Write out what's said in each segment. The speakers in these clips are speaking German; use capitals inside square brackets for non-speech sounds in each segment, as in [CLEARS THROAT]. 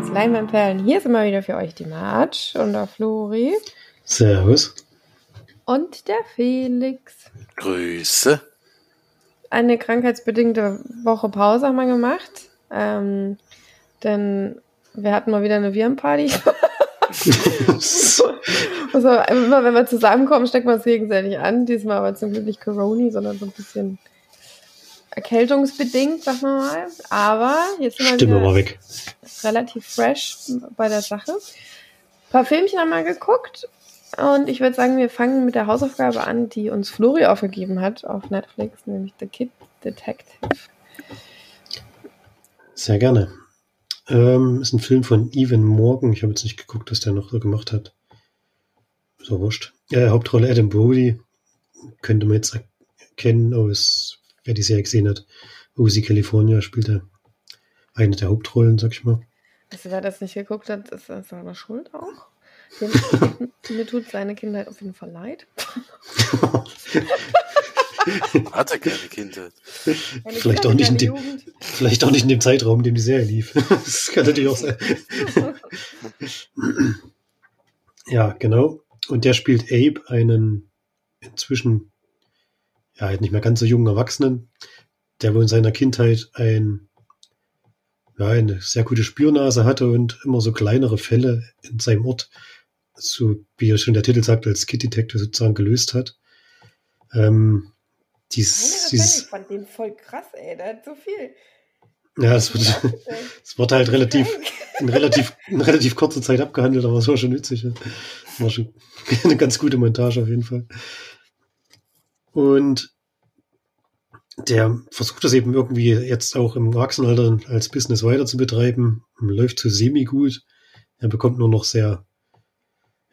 von uns Leinwandperlen. Hier ist immer wieder für euch die Marge und der Flori. Servus. Und der Felix. Grüße. Eine krankheitsbedingte Woche Pause haben wir gemacht. Ähm, denn wir hatten mal wieder eine Virenparty. [LAUGHS] also immer wenn wir zusammenkommen, steckt man es gegenseitig an. Diesmal aber zum Glück nicht Corona, sondern so ein bisschen erkältungsbedingt, sagen wir mal. Aber jetzt sind wir Stimme mal weg. relativ fresh bei der Sache. Ein paar Filmchen haben wir geguckt. Und ich würde sagen, wir fangen mit der Hausaufgabe an, die uns Flori aufgegeben hat auf Netflix, nämlich The Kid Detective. Sehr gerne. Ähm, ist ein Film von Evan Morgan. Ich habe jetzt nicht geguckt, was der noch so gemacht hat. So wurscht. Äh, Hauptrolle Adam Brody. Könnte man jetzt erkennen aus, wer die Serie gesehen hat. OC California spielt er eine der Hauptrollen, sag ich mal. Also wer das nicht geguckt hat, ist er selber schuld auch. Dem, [LAUGHS] mir tut seine Kindheit auf jeden Fall leid. [LAUGHS] Hat er keine Kindheit? Vielleicht auch, nicht in dem, Jugend. vielleicht auch nicht in dem Zeitraum, in dem die Serie lief. [LAUGHS] Das kann natürlich auch sein. Ja, genau. Und der spielt Abe, einen inzwischen ja halt nicht mehr ganz so jungen Erwachsenen, der wohl in seiner Kindheit ein ja, eine sehr gute Spürnase hatte und immer so kleinere Fälle in seinem Ort, so wie ja schon der Titel sagt, als Kid Detective sozusagen gelöst hat. Ähm, dies, dieses, ich fand den voll krass, ey. Der hat so viel. ja, es wird, [LAUGHS] es wird halt relativ, in relativ, in relativ kurzer Zeit abgehandelt, aber es war schon witzig. Ja. War schon [LAUGHS] eine ganz gute Montage auf jeden Fall. Und der versucht das eben irgendwie jetzt auch im Erwachsenenalter als Business weiter zu betreiben. Läuft so semi-gut. Er bekommt nur noch sehr,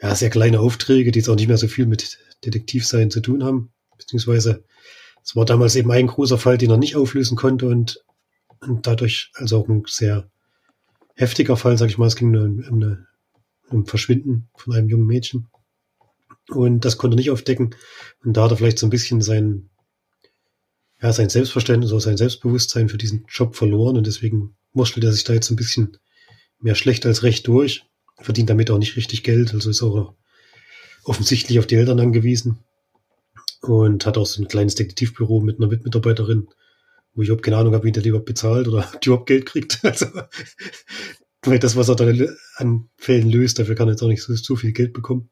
ja, sehr kleine Aufträge, die jetzt auch nicht mehr so viel mit Detektivsein zu tun haben. Beziehungsweise es war damals eben ein großer Fall, den er nicht auflösen konnte und, und dadurch also auch ein sehr heftiger Fall, sag ich mal. Es ging um, eine, um Verschwinden von einem jungen Mädchen. Und das konnte er nicht aufdecken. Und da hat er vielleicht so ein bisschen sein, ja, sein Selbstverständnis oder sein Selbstbewusstsein für diesen Job verloren. Und deswegen wurschtelt er sich da jetzt ein bisschen mehr schlecht als recht durch. Verdient damit auch nicht richtig Geld. Also ist auch offensichtlich auf die Eltern angewiesen. Und hat auch so ein kleines Detektivbüro mit einer Mitmitarbeiterin, wo ich überhaupt keine Ahnung habe, wie der die überhaupt bezahlt oder [LAUGHS] ob die überhaupt Geld kriegt. [LAUGHS] Also, weil das, was er da an Fällen löst, dafür kann er jetzt auch nicht so, so viel Geld bekommen.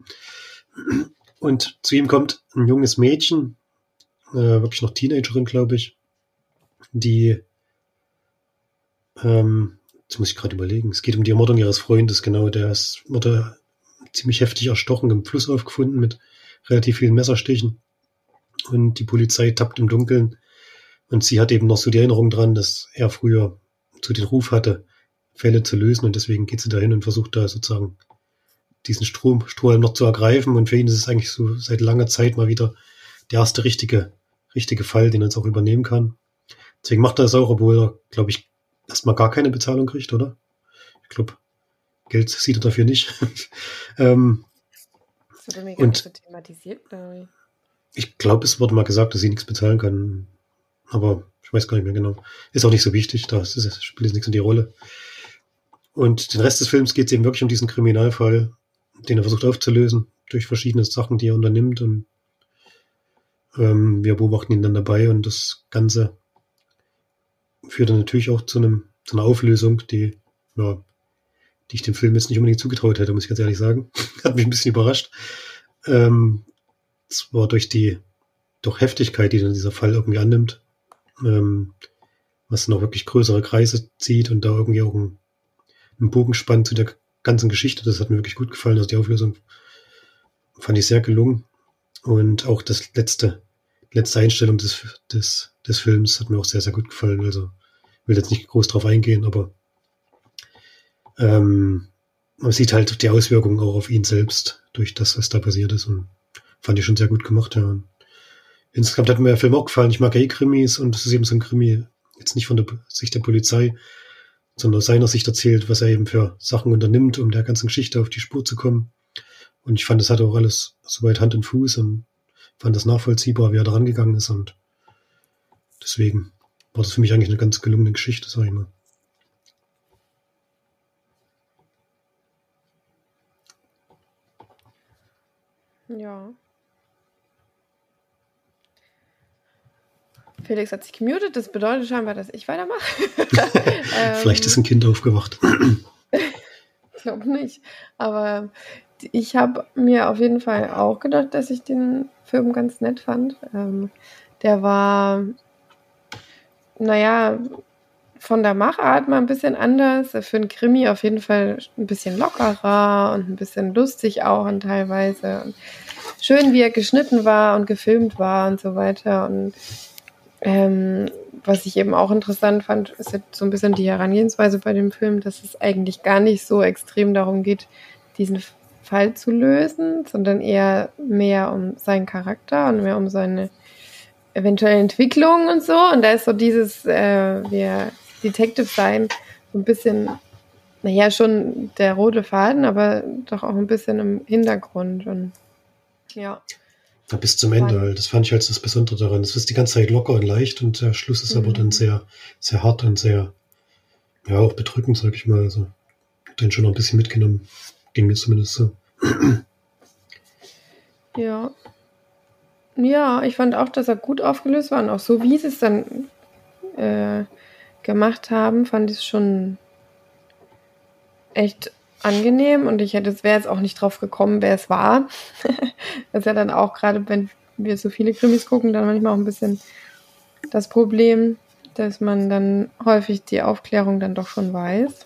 Und zu ihm kommt ein junges Mädchen, äh, wirklich noch Teenagerin, glaube ich, die, ähm, jetzt muss ich gerade überlegen, es geht um die Ermordung ihres Freundes, genau, der ist, wurde ziemlich heftig erstochen, im Fluss aufgefunden mit relativ vielen Messerstichen. Und die Polizei tappt im Dunkeln. Und sie hat eben noch so die Erinnerung dran, dass er früher so den Ruf hatte, Fälle zu lösen. Und deswegen geht sie dahin und versucht da sozusagen diesen Strom, Strohhalm noch zu ergreifen. Und für ihn ist es eigentlich so seit langer Zeit mal wieder der erste richtige, richtige Fall, den er jetzt auch übernehmen kann. Deswegen macht er das auch, obwohl er, glaube ich, erstmal gar keine Bezahlung kriegt, oder? Ich glaube, Geld sieht er dafür nicht. [LAUGHS] ähm, Das wurde mir Und- so thematisiert, glaube ich. ich glaube, es wurde mal gesagt, dass sie nichts bezahlen kann. Aber ich weiß gar nicht mehr genau. Ist auch nicht so wichtig, da ist, es spielt jetzt nichts in die Rolle. Und den Rest des Films geht es eben wirklich um diesen Kriminalfall, den er versucht aufzulösen, durch verschiedene Sachen, die er unternimmt. Und ähm, wir beobachten ihn dann dabei und das Ganze führt dann natürlich auch zu einem zu einer Auflösung, die, ja, die ich dem Film jetzt nicht unbedingt zugetraut hätte, muss ich ganz ehrlich sagen. [LAUGHS] Hat mich ein bisschen überrascht. Ähm, zwar durch die durch Heftigkeit, die dann dieser Fall irgendwie annimmt, ähm, was dann auch wirklich größere Kreise zieht und da irgendwie auch ein, einen Bogen spannt zu der ganzen Geschichte. Das hat mir wirklich gut gefallen. Also die Auflösung fand ich sehr gelungen. Und auch das letzte, letzte Einstellung des, des, des Films hat mir auch sehr, sehr gut gefallen. Also will jetzt nicht groß drauf eingehen, aber ähm, man sieht halt die Auswirkungen auch auf ihn selbst durch das, was da passiert ist. Und fand ich schon sehr gut gemacht, ja. Insgesamt hat mir der Film auch gefallen. Ich mag ja eh Krimis und es ist eben so ein Krimi, jetzt nicht von der Sicht der Polizei, sondern aus seiner Sicht erzählt, was er eben für Sachen unternimmt, um der ganzen Geschichte auf die Spur zu kommen. Und ich fand, das hat auch alles soweit Hand und Fuß und fand das nachvollziehbar, wie er da rangegangen ist. Und deswegen war das für mich eigentlich eine ganz gelungene Geschichte, sag ich mal. Ja. Felix hat sich gemutet, das bedeutet scheinbar, dass ich weitermache. [LAUGHS] Vielleicht ähm, ist ein Kind aufgewacht. ich glaube nicht. Aber ich habe mir auf jeden Fall auch gedacht, dass ich den Film ganz nett fand. Ähm, der war, naja, von der Machart mal ein bisschen anders. Für einen Krimi auf jeden Fall ein bisschen lockerer und ein bisschen lustig auch und teilweise. Und schön, wie er geschnitten war und gefilmt war und so weiter. Und ähm, was ich eben auch interessant fand, ist jetzt so ein bisschen die Herangehensweise bei dem Film, dass es eigentlich gar nicht so extrem darum geht, diesen Fall zu lösen, sondern eher mehr um seinen Charakter und mehr um seine eventuelle Entwicklung und so. Und da ist so dieses, äh, wir Detective sein, so ein bisschen, naja, schon der rote Faden, aber doch auch ein bisschen im Hintergrund. Und ja. Ja, bis zum Ende halt. Das fand ich halt das Besondere daran. Es ist die ganze Zeit locker und leicht und der Schluss ist mhm. aber dann sehr, sehr hart und sehr, ja, auch bedrückend, sag ich mal. Also, den schon noch ein bisschen mitgenommen. Ging mir zumindest so. [CLEARS THROAT] Ja. Ja, ich fand auch, dass er gut aufgelöst war und auch so, wie sie es dann äh, gemacht haben, fand ich es schon echt angenehm und ich hätte, es wäre jetzt auch nicht drauf gekommen, wer es war. [LAUGHS] das ist ja dann auch gerade, wenn wir so viele Krimis gucken, dann manchmal auch ein bisschen das Problem, dass man dann häufig die Aufklärung dann doch schon weiß.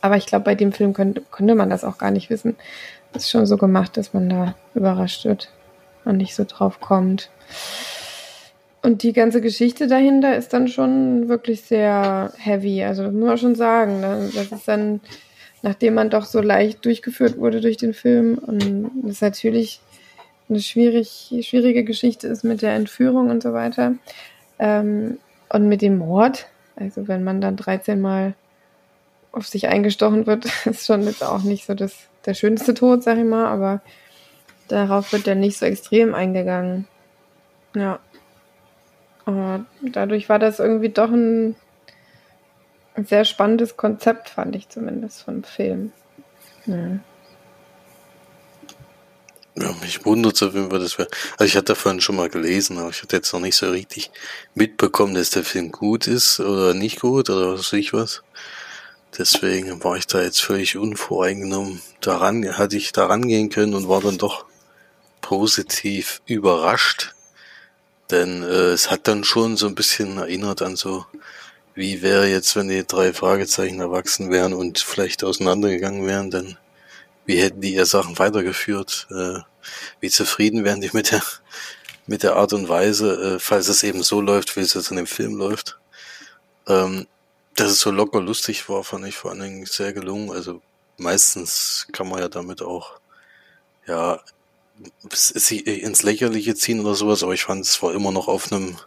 Aber ich glaube, bei dem Film könnte, könnte man das auch gar nicht wissen. Das ist schon so gemacht, dass man da überrascht wird und nicht so drauf kommt. Und die ganze Geschichte dahinter ist dann schon wirklich sehr heavy. Also das muss man schon sagen. Ne? Das ist dann nachdem man doch so leicht durchgeführt wurde durch den Film und es natürlich eine schwierig, schwierige Geschichte ist mit der Entführung und so weiter. Ähm, und mit dem Mord, also wenn man dann 13 Mal auf sich eingestochen wird, [LAUGHS] ist schon jetzt auch nicht so das, der schönste Tod, sag ich mal, aber darauf wird dann nicht so extrem eingegangen. Ja. Aber dadurch war das irgendwie doch ein ein sehr spannendes Konzept, fand ich zumindest vom Film. Ja. Ja, mich wundert es auf jeden Fall, das wäre. Also ich hatte davon schon mal gelesen, aber ich hatte jetzt noch nicht so richtig mitbekommen, dass der Film gut ist oder nicht gut oder was weiß ich was. Deswegen war ich da jetzt völlig unvoreingenommen. Daran hatte ich da rangehen können und war dann doch positiv überrascht. Denn äh, es hat dann schon so ein bisschen erinnert an so wie wäre jetzt, wenn die drei Fragezeichen erwachsen wären und vielleicht auseinandergegangen wären, dann wie hätten die ihr Sachen weitergeführt? Äh, wie zufrieden wären die mit der mit der Art und Weise, äh, falls es eben so läuft, wie es jetzt in dem Film läuft. Ähm, dass es so locker lustig war, fand ich vor allen Dingen sehr gelungen. Also meistens kann man ja damit auch ja ins Lächerliche ziehen oder sowas, aber ich fand es war immer noch auf einem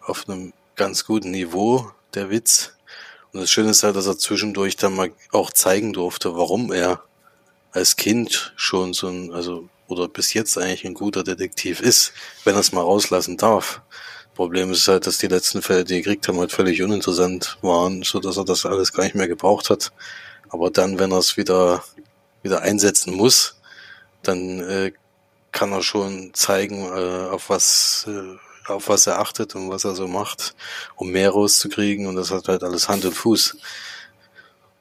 auf einem ganz guten Niveau der Witz. Und das Schöne ist halt, dass er zwischendurch dann mal auch zeigen durfte, warum er als Kind schon so ein, also, oder bis jetzt eigentlich ein guter Detektiv ist, wenn er es mal rauslassen darf. Problem ist halt, dass die letzten Fälle, die er gekriegt haben, halt völlig uninteressant waren, so dass er das alles gar nicht mehr gebraucht hat. Aber dann, wenn er es wieder, wieder einsetzen muss, dann äh, kann er schon zeigen, äh, auf was äh, auf was er achtet und was er so macht, um mehr rauszukriegen. Und das hat halt alles Hand und Fuß.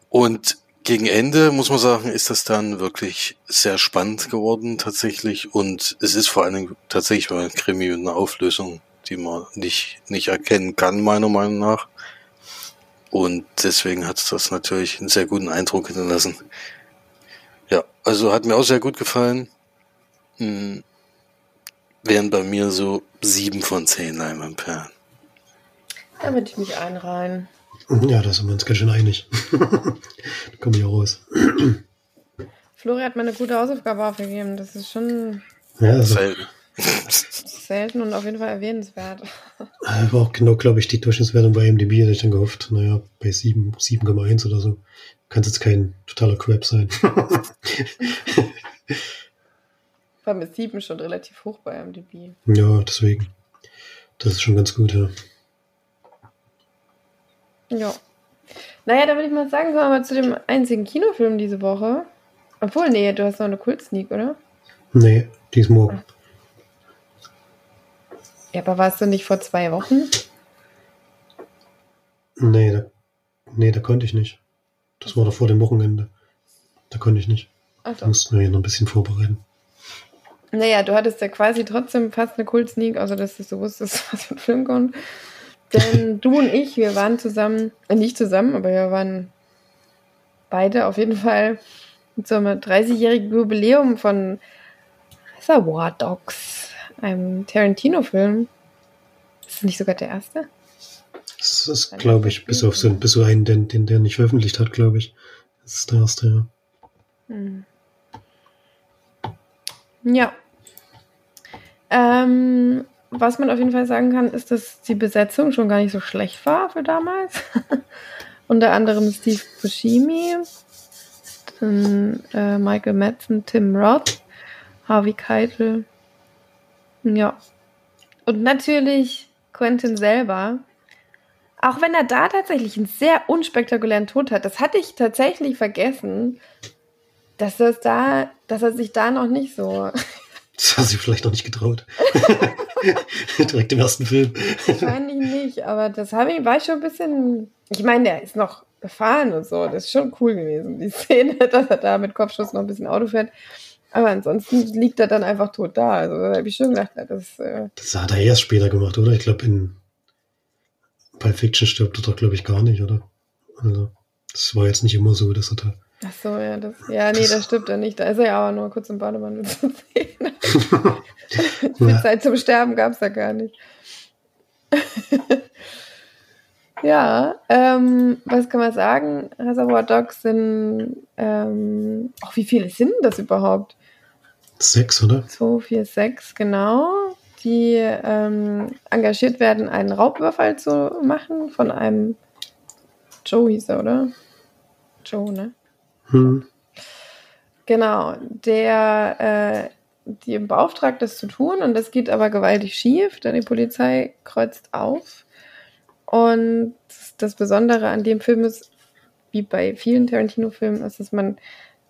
Und gegen Ende, muss man sagen, ist das dann wirklich sehr spannend geworden tatsächlich. Und es ist vor allen Dingen tatsächlich mal ein Krimi und eine Auflösung, die man nicht, nicht erkennen kann, meiner Meinung nach. Und deswegen hat das natürlich einen sehr guten Eindruck hinterlassen. Ja, also hat mir auch sehr gut gefallen. Hm, wären bei mir so sieben von zehn Leinwandperlen. Da würde ich mich einreihen. Ja, da sind wir uns ganz schön einig. [LAUGHS] da komme ich auch raus. Flori hat mir eine gute Hausaufgabe aufgegeben. Das ist schon ja, also, selten. [LAUGHS] selten und auf jeden Fall erwähnenswert. Aber auch genau, glaube ich, die Durchschnittswertung bei MDB hätte ich dann gehofft. Naja, bei 7, 7,1 oder so. Kann es jetzt kein totaler Crap sein. [LAUGHS] war mit 7 schon relativ hoch bei MDB. Ja, deswegen. Das ist schon ganz gut, ja. Ja. Naja, da würde ich mal sagen, kommen wir mal zu dem einzigen Kinofilm diese Woche. Obwohl, nee, du hast noch eine Kult-Sneak, oder? Nee, die ist morgen. Ja, aber warst du nicht vor zwei Wochen? Nee, da, nee, da konnte ich nicht. Das war doch vor dem Wochenende. Da konnte ich nicht. Ach Da mussten wir ja noch ein bisschen vorbereiten. Naja, du hattest ja quasi trotzdem fast eine Kult-Sneak, außer dass du so wusstest, [LAUGHS] was für ein Film kommt. Denn du und ich, wir waren zusammen, äh, nicht zusammen, aber wir waren beide auf jeden Fall mit so einem 30-jährigen Jubiläum von Reservoir Dogs, einem Tarantino-Film. Ist das nicht sogar der erste? Das ist, glaube ich, bis auf so, bis so einen, den, den der nicht veröffentlicht hat, glaube ich. Das ist der erste, ja. Hm. Ja. Ähm, was man auf jeden Fall sagen kann, ist, dass die Besetzung schon gar nicht so schlecht war für damals. [LAUGHS] Unter anderem Steve Buscemi, dann, äh, Michael Madsen, Tim Roth, Harvey Keitel. Ja. Und natürlich Quentin selber. Auch wenn er da tatsächlich einen sehr unspektakulären Tod hat, das hatte ich tatsächlich vergessen, dass das da, dass er sich da noch nicht so [LAUGHS] Das hat sie vielleicht noch nicht getraut. [LAUGHS] Direkt im ersten Film. wahrscheinlich nicht, aber das habe ich, war ich schon ein bisschen. Ich meine, der ist noch gefahren und so. Das ist schon cool gewesen, die Szene, [LAUGHS] dass er da mit Kopfschuss noch ein bisschen Auto fährt. Aber ansonsten liegt er dann einfach tot da. Also da habe ich schon gedacht, das äh, Das hat er erst später gemacht, oder? Ich glaube, in Pulp Fiction stirbt er doch, glaube ich, gar nicht, oder? Also, das war jetzt nicht immer so, dass er da. Ach so, ja, das, ja, nee, das stimmt ja nicht. Da ist er ja aber nur kurz im Bademantel zu sehen. [LAUGHS] Viel Ja. Zeit zum Sterben gab es da gar nicht. [LAUGHS] ja, ähm, was kann man sagen? Reservoir Dogs sind, ähm, auch wie viele sind das überhaupt? Sechs, oder? 2, 4, 6, genau. Die ähm, engagiert werden, einen Raubüberfall zu machen von einem Joe hieß er, oder? Joe, ne? Hm. Genau, der äh, die beauftragt, das zu tun und das geht aber gewaltig schief, denn die Polizei kreuzt auf. Und das Besondere an dem Film ist, wie bei vielen Tarantino-Filmen, ist, dass man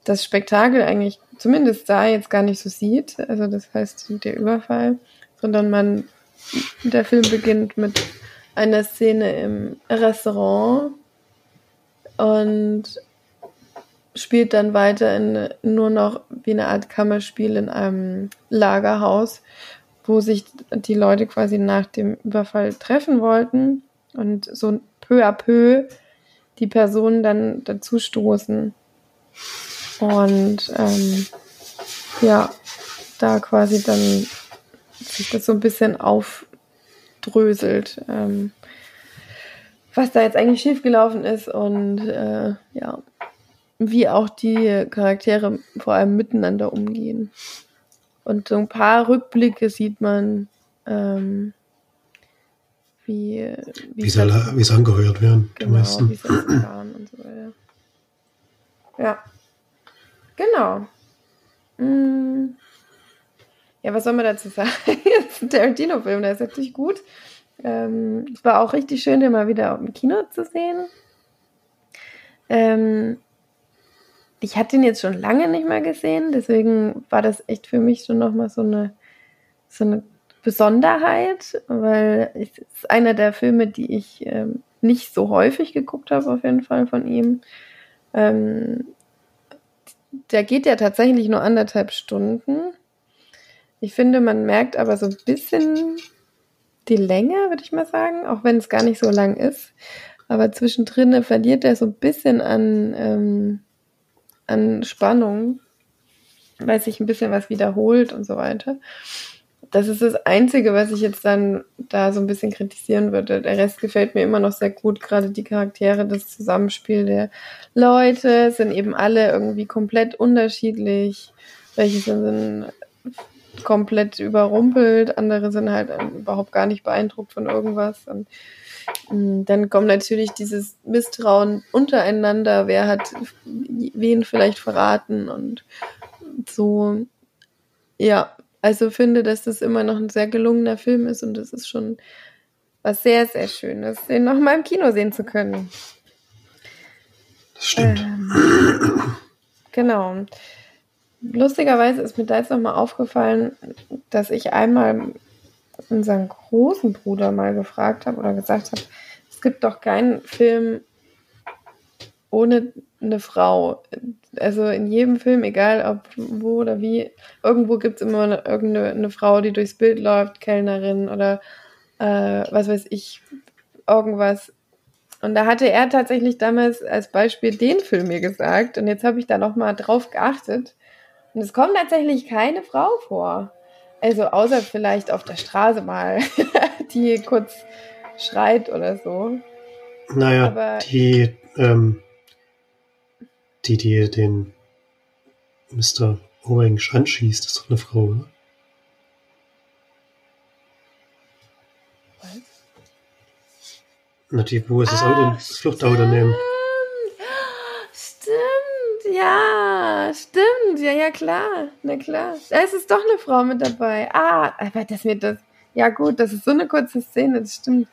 das Spektakel eigentlich zumindest da jetzt gar nicht so sieht. Also das heißt der Überfall, sondern man der Film beginnt mit einer Szene im Restaurant und spielt dann weiter in nur noch wie eine Art Kammerspiel in einem Lagerhaus, wo sich die Leute quasi nach dem Überfall treffen wollten und so peu à peu die Personen dann dazu stoßen. Und ähm, ja, da quasi dann sich das so ein bisschen aufdröselt, ähm, was da jetzt eigentlich schiefgelaufen ist und äh, ja, wie auch die Charaktere vor allem miteinander umgehen. Und so ein paar Rückblicke sieht man, ähm, wie, Wie es alle- wie es angeheuert werden, die genau, wie meisten. [CLEARS THROAT] waren und so weiter. Ja. Genau. Mm. Ja, was soll man dazu sagen? [LAUGHS] Ist ein Tarantino-Film, der ist natürlich gut. Ähm, es war auch richtig schön, den mal wieder im Kino zu sehen. Ähm, ich hatte ihn jetzt schon lange nicht mehr gesehen, deswegen war das echt für mich schon nochmal so eine, so eine Besonderheit, weil es ist einer der Filme, die ich ähm, nicht so häufig geguckt habe, auf jeden Fall von ihm. Ähm, der geht ja tatsächlich nur anderthalb Stunden. Ich finde, man merkt aber so ein bisschen die Länge, würde ich mal sagen, auch wenn es gar nicht so lang ist. Aber zwischendrin verliert er so ein bisschen an, ähm, an Spannung, weil sich ein bisschen was wiederholt und so weiter. Das ist das Einzige, was ich jetzt dann da so ein bisschen kritisieren würde. Der Rest gefällt mir immer noch sehr gut, gerade die Charaktere, das Zusammenspiel der Leute sind eben alle irgendwie komplett unterschiedlich. Welche sind komplett überrumpelt, andere sind halt überhaupt gar nicht beeindruckt von irgendwas. Und dann kommt natürlich dieses Misstrauen untereinander, wer hat wen vielleicht verraten und so. Ja, also finde, dass das immer noch ein sehr gelungener Film ist und das ist schon was sehr, sehr Schönes, den noch mal im Kino sehen zu können. Das stimmt. Ähm, genau. lustigerweise ist mir da jetzt nochmal aufgefallen, dass ich einmal unseren großen Bruder mal gefragt habe oder gesagt habe, es gibt doch keinen Film ohne eine Frau. Also in jedem Film, egal ob wo oder wie, irgendwo gibt es immer eine, irgendeine eine Frau, die durchs Bild läuft, Kellnerin oder äh, was weiß ich, irgendwas. Und da hatte er tatsächlich damals als Beispiel den Film mir gesagt. Und jetzt habe ich da nochmal drauf geachtet. Und es kommt tatsächlich keine Frau vor. Also außer vielleicht auf der Straße mal, [LAUGHS] die kurz schreit oder so. Naja, Aber die, ähm, die, die den Mr. Orange anschießt, ist doch eine Frau, oder? Was? Na, die, wo ist das Auto, das Fluchtauto nehmen? Ja, stimmt. Ja, ja, klar. Na klar. Da ist es doch eine Frau mit dabei. Ah, aber das mir das. Ja, gut, das ist so eine kurze Szene, das stimmt.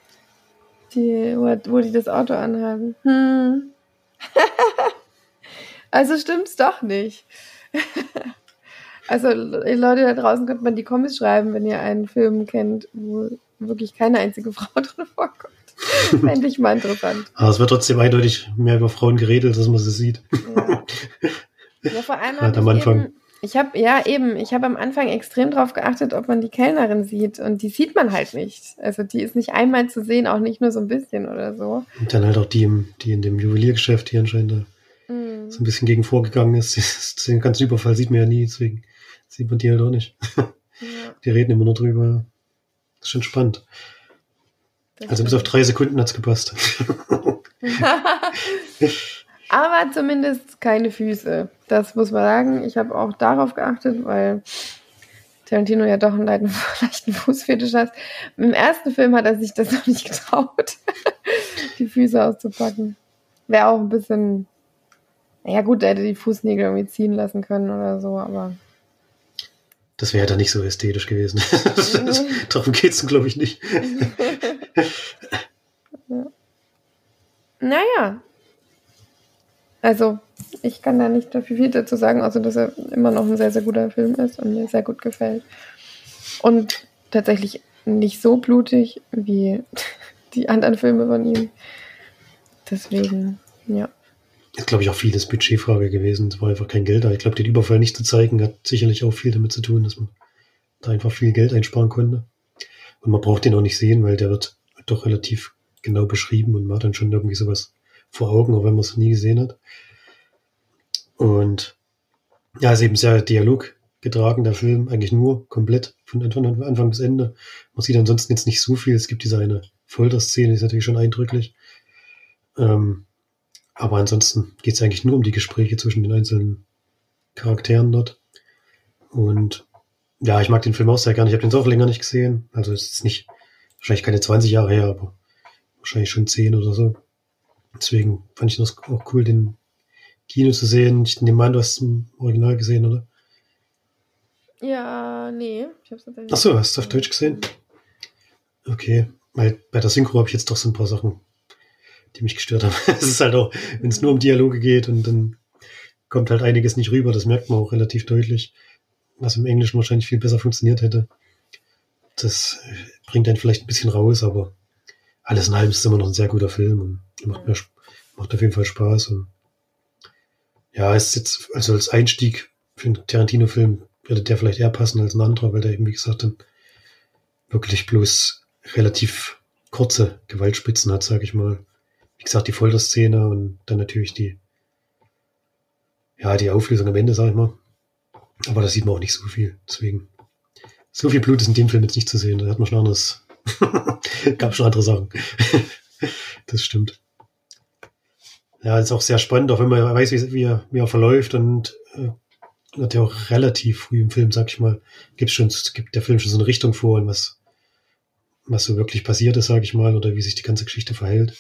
Die, wo, die das Auto anhaben. Hm. [LAUGHS] also stimmt's doch nicht. [LAUGHS] also, Leute da draußen könnt man die Comics schreiben, wenn ihr einen Film kennt, wo wirklich keine einzige [LAUGHS] Frau drin vorkommt. Fände ich mal interessant. Aber es wird trotzdem eindeutig mehr über Frauen geredet, dass man sie sieht. Ja, ja vor allem Gerade am Anfang. Eben, ich habe ja eben, ich habe am Anfang extrem darauf geachtet, ob man die Kellnerin sieht und die sieht man halt nicht. Also die ist nicht einmal zu sehen, auch nicht nur so ein bisschen oder so. Und dann halt auch die, im, die in dem Juweliergeschäft hier anscheinend da mm. so ein bisschen gegen vorgegangen ist. [LAUGHS] Den ganzen Überfall sieht man ja nie, deswegen sieht man die halt auch nicht. Ja. Die reden immer nur drüber. Das ist schon spannend. Das also bis auf drei Sekunden hat es gepasst. [LAUGHS] [LAUGHS] Aber zumindest keine Füße. Das muss man sagen. Ich habe auch darauf geachtet, weil Tarantino ja doch einen [LAUGHS] leichten Fußfetisch hat. Im ersten Film hat er sich das [LAUGHS] noch nicht getraut, die Füße auszupacken. Wäre auch ein bisschen. Ja gut, er hätte die Fußnägel irgendwie ziehen lassen können oder so, aber. Das wäre dann nicht so ästhetisch gewesen. [LAUGHS] Darum geht es, glaube ich, nicht. Naja. Also, ich kann da nicht dafür viel dazu sagen, außer dass er immer noch ein sehr, sehr guter Film ist und mir sehr gut gefällt. Und tatsächlich nicht so blutig wie [LAUGHS] die anderen Filme von ihm. Deswegen, ja. Ist, glaube ich, auch vieles Budgetfrage gewesen. Es war einfach kein Geld da. Ich glaube, den Überfall nicht zu zeigen, hat sicherlich auch viel damit zu tun, dass man da einfach viel Geld einsparen konnte. Und man braucht den auch nicht sehen, weil der wird doch relativ genau beschrieben und hat dann schon irgendwie sowas vor Augen, auch wenn man es nie gesehen hat. Und ja, ist eben sehr Dialog getragen, der Film, eigentlich nur komplett von Anfang, bis Ende. Man sieht ansonsten jetzt nicht so viel. Es gibt diese eine Folterszene, die ist natürlich schon eindrücklich. Ähm, aber ansonsten geht es eigentlich nur um die Gespräche zwischen den einzelnen Charakteren dort. Und ja, ich mag den Film auch sehr gerne. Ich habe den so auch länger nicht gesehen. Also es ist nicht wahrscheinlich keine 20 Jahre her, aber wahrscheinlich schon 10 oder so. Deswegen fand ich das auch cool, den Kino zu sehen. Ich nehme an, du hast es im Original gesehen, oder? Ja, nee. Ich hab's tatsächlich Achso, hast du auf Deutsch gesehen? Okay. Weil bei der Synchro habe ich jetzt doch so ein paar Sachen die mich gestört haben. [LAUGHS] es ist halt auch, wenn es nur um Dialoge geht und dann kommt halt einiges nicht rüber, das merkt man auch relativ deutlich, was im Englischen wahrscheinlich viel besser funktioniert hätte. Das bringt einen vielleicht ein bisschen raus, aber alles in allem ist es immer noch ein sehr guter Film und macht, mir, macht auf jeden Fall Spaß. Und ja, ist jetzt, also als Einstieg für einen Tarantino-Film würde der vielleicht eher passen als ein anderer, weil der eben, wie gesagt, dann wirklich bloß relativ kurze Gewaltspitzen hat, sage ich mal wie gesagt, die Folterszene und dann natürlich die, ja, die Auflösung am Ende, sag ich mal. Aber da sieht man auch nicht so viel. Deswegen, so viel Blut ist in dem Film jetzt nicht zu sehen. Da hat man schon anderes, [LAUGHS] gab schon andere Sachen. [LAUGHS] das stimmt. Ja, ist auch sehr spannend, auch wenn man weiß, wie, er, wie er verläuft und äh, ja auch relativ früh im Film, sag ich mal, gibt schon, gibt der Film schon so eine Richtung vor und was, was so wirklich passiert ist, sag ich mal, oder wie sich die ganze Geschichte verhält.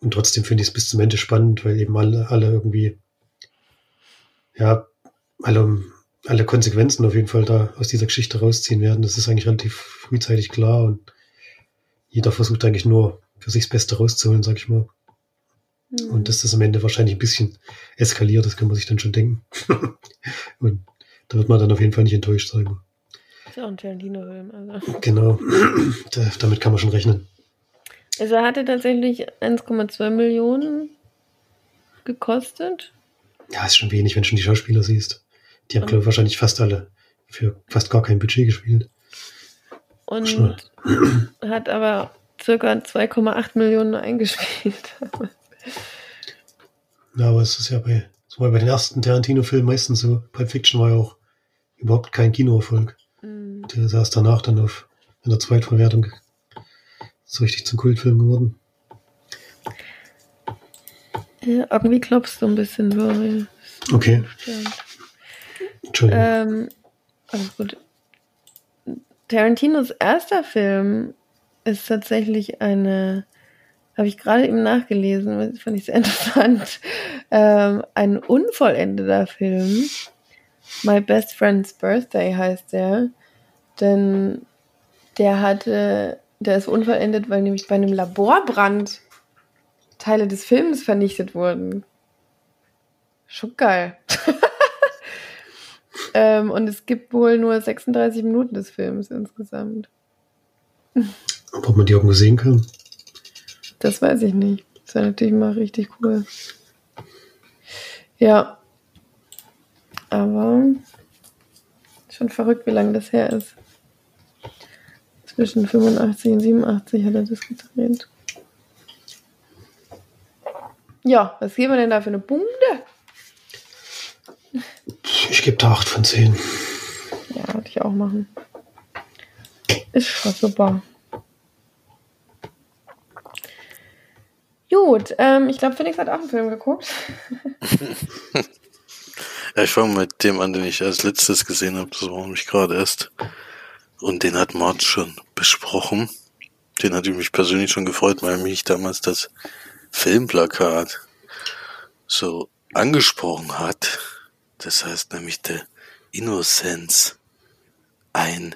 Und trotzdem finde ich es bis zum Ende spannend, weil eben alle, alle irgendwie, ja, alle, alle Konsequenzen auf jeden Fall da aus dieser Geschichte rausziehen werden. Das ist eigentlich relativ frühzeitig klar und jeder versucht eigentlich nur für sich das Beste rauszuholen, sag ich mal. Mhm. Und dass das am Ende wahrscheinlich ein bisschen eskaliert, das kann man sich dann schon denken. [LAUGHS] und da wird man dann auf jeden Fall nicht enttäuscht sein. Ist ja auch ein Tarantino-Film. Also. Genau, da, damit kann man schon rechnen. Also er hatte tatsächlich 1,2 Millionen gekostet. Ja, ist schon wenig, wenn du schon die Schauspieler siehst. Die haben, glaube ich, wahrscheinlich fast alle für fast gar kein Budget gespielt. Und Schnell. [CLEARS THROAT] hat aber circa 2,8 Millionen eingespielt. [LAUGHS] ja, aber es ist ja bei, das war bei den ersten Tarantino-Filmen meistens so. Pulp Fiction war ja auch überhaupt kein Kinoerfolg. Mhm. Der saß danach dann auf in der Zweitverwertung so richtig zum Kultfilm geworden. Ja, irgendwie klopfst du ein bisschen so. Okay. Entschuldigung. Ähm, alles gut. Tarantinos erster Film ist tatsächlich eine, habe ich gerade eben nachgelesen, fand ich sehr [LAUGHS] interessant, ähm, ein unvollendeter Film. My Best Friend's Birthday heißt der. Denn der hatte, der ist unvollendet, weil nämlich bei einem Laborbrand Teile des Films vernichtet wurden. Schon geil. [LAUGHS] ähm, und es gibt wohl nur 36 Minuten des Films insgesamt. Ob man die irgendwo sehen kann? Das weiß ich nicht. Das wäre natürlich mal richtig cool. Ja. Aber schon verrückt, wie lange das her ist. Zwischen 85 und 87 hat er das gedreht. Ja, was geben wir denn da für eine Bunde? Ich gebe da 8 von 10. Ja, würde ich auch machen. Ist schon super. Gut, ähm, ich glaube, Phoenix hat auch einen Film geguckt. [LAUGHS] ja, ich fange mit dem an, den ich als letztes gesehen habe. Das war nämlich gerade erst. Und den hat Mart schon besprochen. Den hatte ich mich persönlich schon gefreut, weil mich damals das Filmplakat so angesprochen hat. Das heißt nämlich der Innocence. Ein,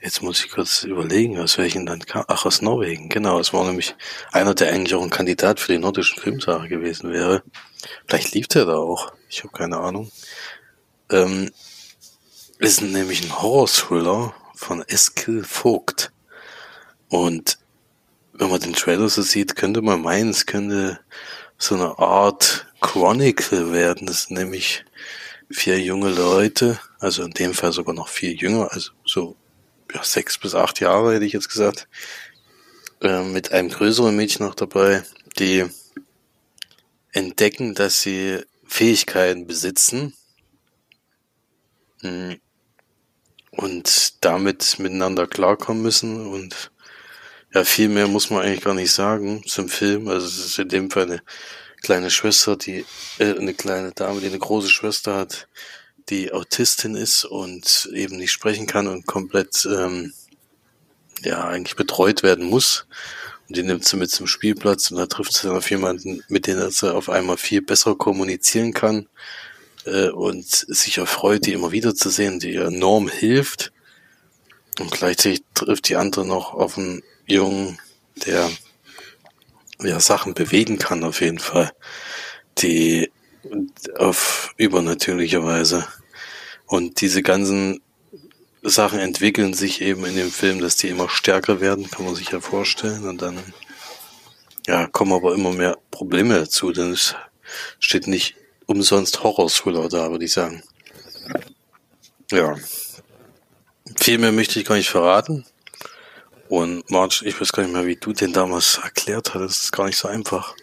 jetzt muss ich kurz überlegen, aus welchem Land kam, ach, aus Norwegen, genau, es war nämlich einer, der eigentlich auch ein Kandidat für die nordischen Filmsache gewesen wäre. Vielleicht lief der da auch, ich habe keine Ahnung. Ähm, ist nämlich ein Horror-Thriller von Eskil Vogt. Und wenn man den Trailer so sieht, könnte man meinen, es könnte so eine Art Chronicle werden. Das sind nämlich vier junge Leute, also in dem Fall sogar noch viel jünger, also so ja, sechs bis acht Jahre hätte ich jetzt gesagt, äh, mit einem größeren Mädchen noch dabei, die entdecken, dass sie Fähigkeiten besitzen hm. und damit miteinander klarkommen müssen und ja, viel mehr muss man eigentlich gar nicht sagen zum Film. Also es ist in dem Fall eine kleine Schwester, die äh, eine kleine Dame, die eine große Schwester hat, die Autistin ist und eben nicht sprechen kann und komplett ähm, ja eigentlich betreut werden muss. Und die nimmt sie mit zum Spielplatz und da trifft sie dann auf jemanden, mit dem sie auf einmal viel besser kommunizieren kann äh, und sich erfreut, die immer wieder zu sehen, die enorm hilft. Und gleichzeitig trifft die andere noch auf einen Jungen, der ja Sachen bewegen kann auf jeden Fall, die auf übernatürliche Weise. Und diese ganzen Sachen entwickeln sich eben in dem Film, dass die immer stärker werden, kann man sich ja vorstellen. Und dann ja, kommen aber immer mehr Probleme dazu, denn es steht nicht umsonst Horror-Thriller da, würde ich sagen. Ja. Viel mehr möchte ich gar nicht verraten. Und Marge, ich weiß gar nicht mehr, wie du den damals erklärt hattest. Das ist gar nicht so einfach.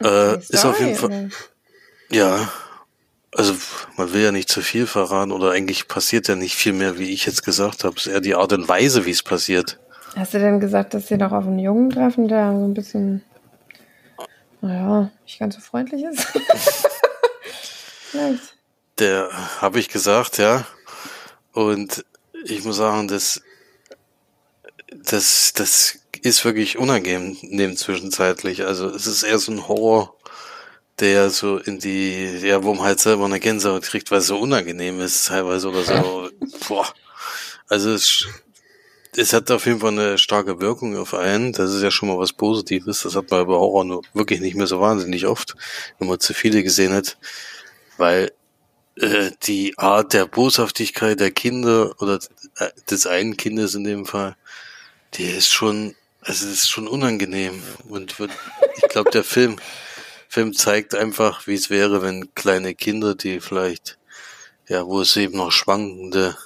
Äh, ist auf jeden Fall. Ja. Also, man will ja nicht zu viel verraten oder eigentlich passiert ja nicht viel mehr, wie ich jetzt gesagt habe. Es ist eher die Art und Weise, wie es passiert. Hast du denn gesagt, dass sie doch auf einen Jungen treffen, der so ein bisschen, naja, nicht ganz so freundlich ist? [LAUGHS] Vielleicht. Der habe ich gesagt, ja. Und ich muss sagen, das das, das ist wirklich unangenehm zwischenzeitlich. Also es ist eher so ein Horror, der so in die, ja, wo man halt selber eine Gänsehaut kriegt, weil es so unangenehm ist teilweise oder so. [LAUGHS] Boah. Also es, es hat auf jeden Fall eine starke Wirkung auf einen. Das ist ja schon mal was Positives. Das hat man bei Horror nur wirklich nicht mehr so wahnsinnig oft, wenn man zu viele gesehen hat. Weil äh, die Art der Boshaftigkeit der Kinder oder äh, des einen Kindes in dem Fall, die ist schon, also es ist schon unangenehm. Und ich glaube, der Film, Film zeigt einfach, wie es wäre, wenn kleine Kinder, die vielleicht, ja, wo es eben noch schwankende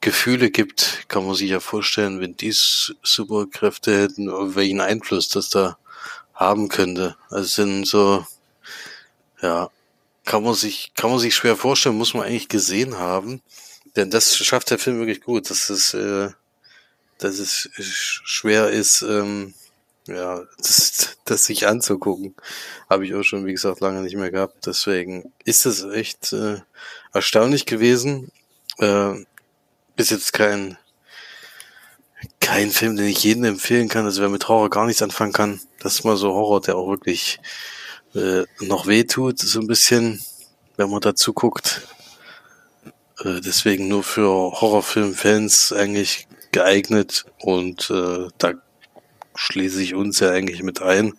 Gefühle gibt, kann man sich ja vorstellen, wenn die Superkräfte hätten, welchen Einfluss das da haben könnte. Also sind so, ja, kann man sich, kann man sich schwer vorstellen, muss man eigentlich gesehen haben. Denn das schafft der Film wirklich gut, dass es, äh, dass es schwer ist, ähm, ja, das, das sich anzugucken. Habe ich auch schon, wie gesagt, lange nicht mehr gehabt. Deswegen ist es echt äh, erstaunlich gewesen. Äh, ist jetzt kein kein Film, den ich jedem empfehlen kann. Also wer mit Horror gar nichts anfangen kann, das ist mal so Horror, der auch wirklich äh, noch wehtut, so ein bisschen, wenn man dazu guckt. Äh, deswegen nur für Horrorfilmfans eigentlich geeignet und äh, da schließe ich uns ja eigentlich mit ein.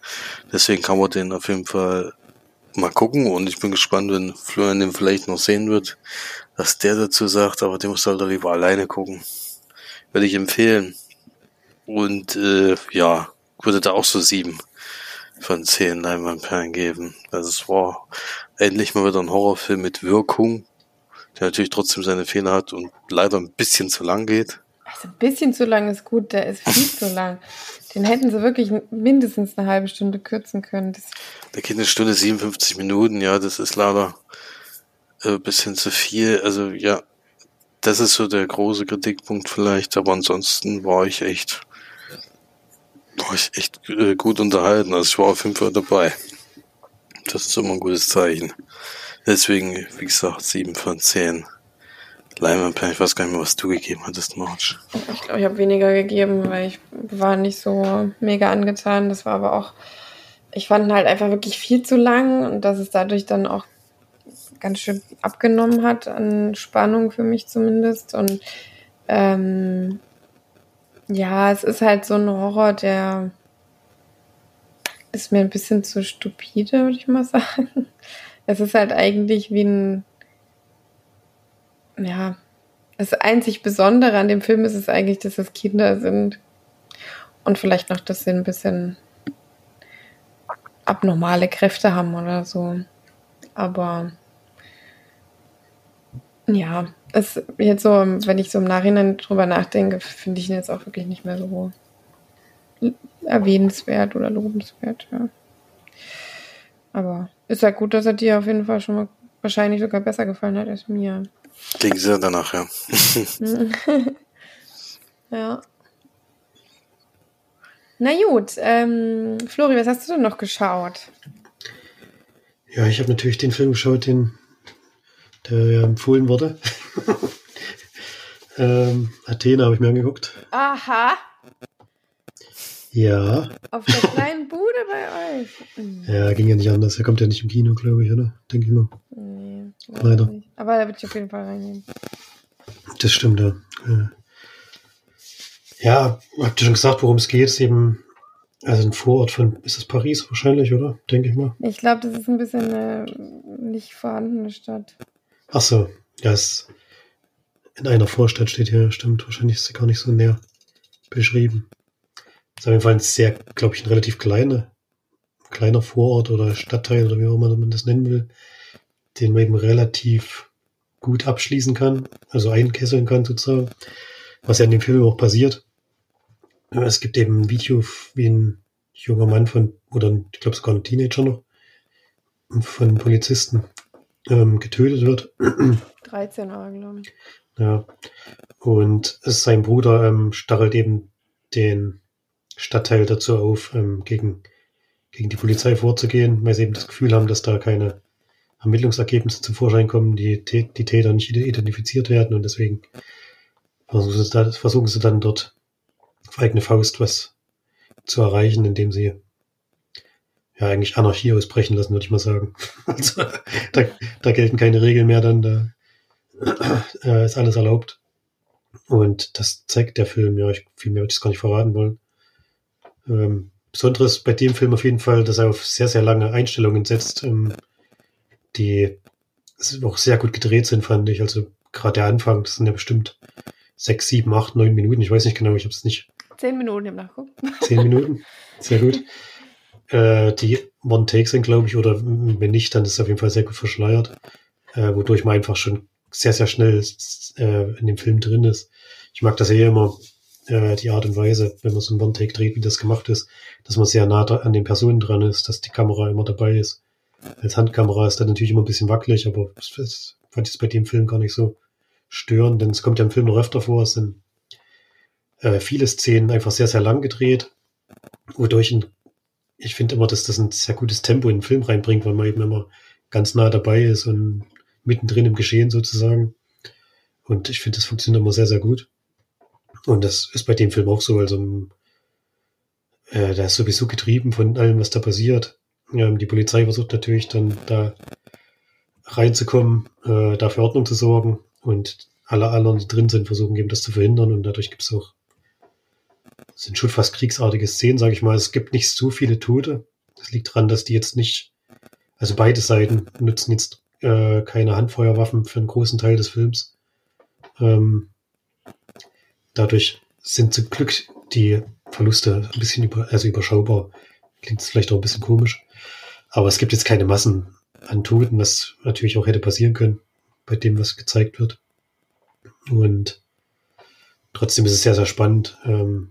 Deswegen kann man den auf jeden Fall mal gucken und ich bin gespannt, wenn Florian den vielleicht noch sehen wird, was der dazu sagt, aber den muss halt lieber alleine gucken. Würde ich empfehlen. Und äh, ja, würde da auch so sieben von zehn Leinwandperlen geben. Also es war endlich mal wieder ein Horrorfilm mit Wirkung, der natürlich trotzdem seine Fehler hat und leider ein bisschen zu lang geht. Also ein bisschen zu lang ist gut, der ist viel zu [LAUGHS] lang. Den hätten sie wirklich mindestens eine halbe Stunde kürzen können. Das der geht eine Stunde 57 Minuten, ja, das ist leider ein bisschen zu viel. Also ja, das ist so der große Kritikpunkt vielleicht, aber ansonsten war ich echt, war ich echt äh, gut unterhalten. Also ich war auf fünf Fall dabei. Das ist immer ein gutes Zeichen. Deswegen, wie gesagt, sieben von 10. Leimanperl, ich weiß gar nicht mehr, was du gegeben hattest, March. Ich glaube, ich habe weniger gegeben, weil ich war nicht so mega angetan. Das war aber auch, ich fand halt einfach wirklich viel zu lang und dass es dadurch dann auch ganz schön abgenommen hat an Spannung für mich zumindest. Und ähm, ja, es ist halt so ein Horror, der ist mir ein bisschen zu stupide, würde ich mal [LAUGHS] sagen. Es ist halt eigentlich wie ein ja, das einzig Besondere an dem Film ist es eigentlich, dass es Kinder sind. Und vielleicht noch, dass sie ein bisschen abnormale Kräfte haben oder so. Aber ja, es jetzt so, wenn ich so im Nachhinein drüber nachdenke, finde ich ihn jetzt auch wirklich nicht mehr so erwähnenswert oder lobenswert, ja. Aber ist ja gut, dass er dir auf jeden Fall schon mal wahrscheinlich sogar besser gefallen hat als mir. Klingt sehr danach, ja. [LAUGHS] ja. Na gut, ähm, Flori, was hast du denn noch geschaut? Ja, ich habe natürlich den Film geschaut, den der ja empfohlen wurde. [LAUGHS] ähm, Athene habe ich mir angeguckt. Aha. Ja. Auf der [LAUGHS] kleinen Bude bei euch. Ja, ging ja nicht anders. Er kommt ja nicht im Kino, glaube ich, oder? Denke ich mal. Nee, leider. Nicht. Aber da würde ich auf jeden Fall reingehen. Das stimmt, ja. Ja, habt ihr schon gesagt, worum es geht? Es ist eben, also ein Vorort von, ist das Paris wahrscheinlich, oder? Denke ich mal. Ich glaube, das ist ein bisschen eine nicht vorhandene Stadt. Ach so, ja, es in einer Vorstadt steht hier, stimmt. Wahrscheinlich ist sie gar nicht so näher beschrieben. Das ist auf jeden Fall ein sehr, glaube ich, ein relativ kleiner, kleiner Vorort oder Stadtteil oder wie auch immer man das nennen will, den man eben relativ gut abschließen kann, also einkesseln kann sozusagen, was ja in dem Film auch passiert. Es gibt eben ein Video, wie ein junger Mann von, oder ich glaube sogar ein Teenager noch, von Polizisten ähm, getötet wird. [CLEARS THROAT] 13 Jahre, glaube ich. Ja. Und sein Bruder ähm, stachelt eben den Stadtteil dazu auf, ähm, gegen, gegen die Polizei vorzugehen, weil sie eben das Gefühl haben, dass da keine Ermittlungsergebnisse zum Vorschein kommen, die, die Täter nicht identifiziert werden und deswegen versuchen sie, da, versuchen sie dann dort auf eigene Faust was zu erreichen, indem sie ja eigentlich Anarchie ausbrechen lassen, würde ich mal sagen. [LAUGHS] Also da, da gelten keine Regeln mehr, dann da äh, ist alles erlaubt. Und das zeigt der Film, ja, ich, viel mehr würde ich es gar nicht verraten wollen. Ähm, Besonderes bei dem Film auf jeden Fall, dass er auf sehr, sehr lange Einstellungen setzt, ähm, die auch sehr gut gedreht sind, fand ich. Also gerade der Anfang, das sind ja bestimmt sechs, sieben, acht, neun Minuten. Ich weiß nicht genau, ich habe es nicht. Zehn Minuten im Nachgucken. Zehn Minuten, sehr gut. [LAUGHS] Äh, die One-Take sind, glaube ich, oder wenn nicht, dann ist es auf jeden Fall sehr gut verschleiert, äh, wodurch man einfach schon sehr, sehr schnell äh, in dem Film drin ist. Ich mag das ja immer, äh, die Art und Weise, wenn man so ein One-Take dreht, wie das gemacht ist, dass man sehr nah an den Personen dran ist, dass die Kamera immer dabei ist. Als Handkamera ist das natürlich immer ein bisschen wackelig, aber das, das fand ich es bei dem Film gar nicht so störend, denn es kommt ja im Film noch öfter vor, es sind äh, viele Szenen einfach sehr, sehr lang gedreht, wodurch ein, ich finde immer, dass das ein sehr gutes Tempo in den Film reinbringt, weil man eben immer ganz nah dabei ist und mittendrin im Geschehen sozusagen. Und ich finde, das funktioniert immer sehr, sehr gut. Und das ist bei dem Film auch so. Also, äh, der ist sowieso getrieben von allem, was da passiert. Ja, die Polizei versucht natürlich dann da reinzukommen, äh, dafür Ordnung zu sorgen. Und alle anderen, die drin sind, versuchen eben das zu verhindern. Und dadurch gibt es auch sind schon fast kriegsartige Szenen, sage ich mal. Es gibt nicht so viele Tote. Das liegt daran, dass die jetzt nicht, also beide Seiten nutzen jetzt äh, keine Handfeuerwaffen für einen großen Teil des Films. Ähm, dadurch sind zum Glück die Verluste ein bisschen über, also überschaubar. Klingt vielleicht auch ein bisschen komisch. Aber es gibt jetzt keine Massen an Toten, was natürlich auch hätte passieren können bei dem, was gezeigt wird. Und trotzdem ist es sehr, sehr spannend. Ähm,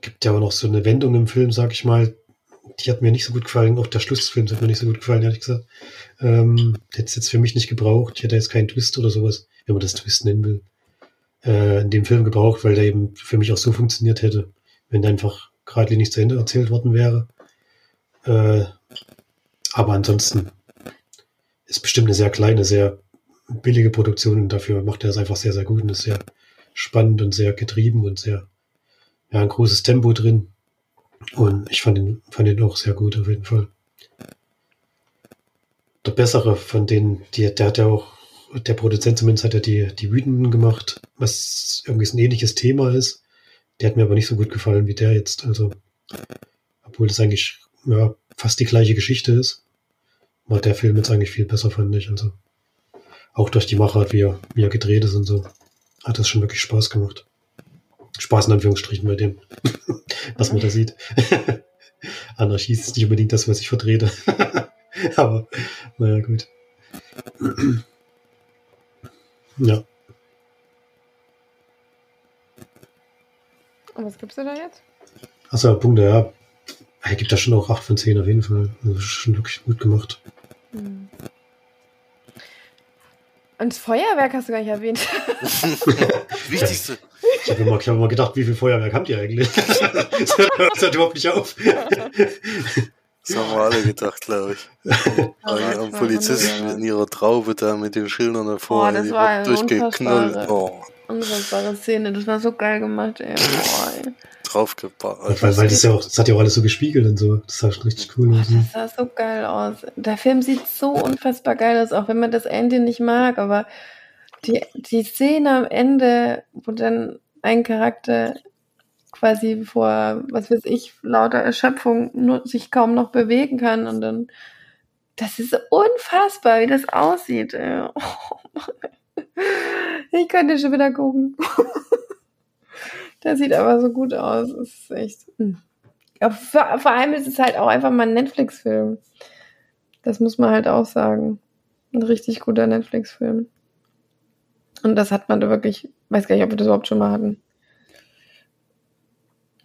gibt ja auch noch so eine Wendung im Film, sag ich mal. Die hat mir nicht so gut gefallen. Auch der Schluss des Films hat mir nicht so gut gefallen, ehrlich gesagt. Ähm, hätte es jetzt für mich nicht gebraucht. Ich hätte jetzt keinen Twist oder sowas, wenn man das Twist nennen will, äh, in dem Film gebraucht, weil der eben für mich auch so funktioniert hätte, wenn der einfach geradlinig zu Ende erzählt worden wäre. Äh, aber ansonsten ist bestimmt eine sehr kleine, sehr billige Produktion und dafür macht er das einfach sehr, sehr gut und ist sehr spannend und sehr getrieben und sehr ja, ein großes Tempo drin. Und ich fand ihn, fand ihn auch sehr gut auf jeden Fall. Der bessere von denen, die, der hat ja auch, der Produzent zumindest hat ja die, die Wütenden gemacht, was irgendwie ein ähnliches Thema ist. Der hat mir aber nicht so gut gefallen wie der jetzt. Also, obwohl das eigentlich ja, fast die gleiche Geschichte ist, war der Film jetzt eigentlich viel besser, fand ich. Also, auch durch die Machart, wie er, wie er gedreht ist und so, hat das schon wirklich Spaß gemacht. Spaß in Anführungsstrichen bei dem, [LAUGHS] was man da sieht. [LAUGHS] Anarchie ist nicht unbedingt das, was ich vertrete. [LAUGHS] Aber, naja, gut. [CLEARS THROAT] ja. Und was gibst du da jetzt? Achso, Punkte, ja. Er gibt da schon auch 8 von 10 auf jeden Fall. Also schon wirklich gut gemacht. Hm. Und das Feuerwerk hast du gar nicht erwähnt. [LAUGHS] Wichtigste. Ich habe immer, hab immer gedacht, wie viel Feuerwerk habt ihr eigentlich? [LAUGHS] das, hört, das überhaupt nicht auf. Das haben wir alle gedacht, glaube ich. Am Polizisten in ihrer Traube da mit den Schildern davor, oh, das war durchgeknallt. Oh. Unfassbare Szene, das war so geil gemacht, ey. [LAUGHS] Oh, ey. Draufgebracht. Weil, weil das ja auch, das hat ja auch alles so gespiegelt und so. Das sah schon richtig cool aus. Das sah so geil aus. Der Film sieht so unfassbar geil aus, auch wenn man das Ende nicht mag, aber die, die Szene am Ende, wo dann ein Charakter quasi vor, was weiß ich, lauter Erschöpfung nur sich kaum noch bewegen kann und dann, das ist unfassbar, wie das aussieht. [LAUGHS] Oh ich könnte schon wieder gucken. [LAUGHS] Der sieht aber so gut aus. Das ist echt. Hm. Ja, vor, vor allem ist es halt auch einfach mal ein Netflix-Film. Das muss man halt auch sagen. Ein richtig guter Netflix-Film. Und das hat man da wirklich, weiß gar nicht, ob wir das überhaupt schon mal hatten.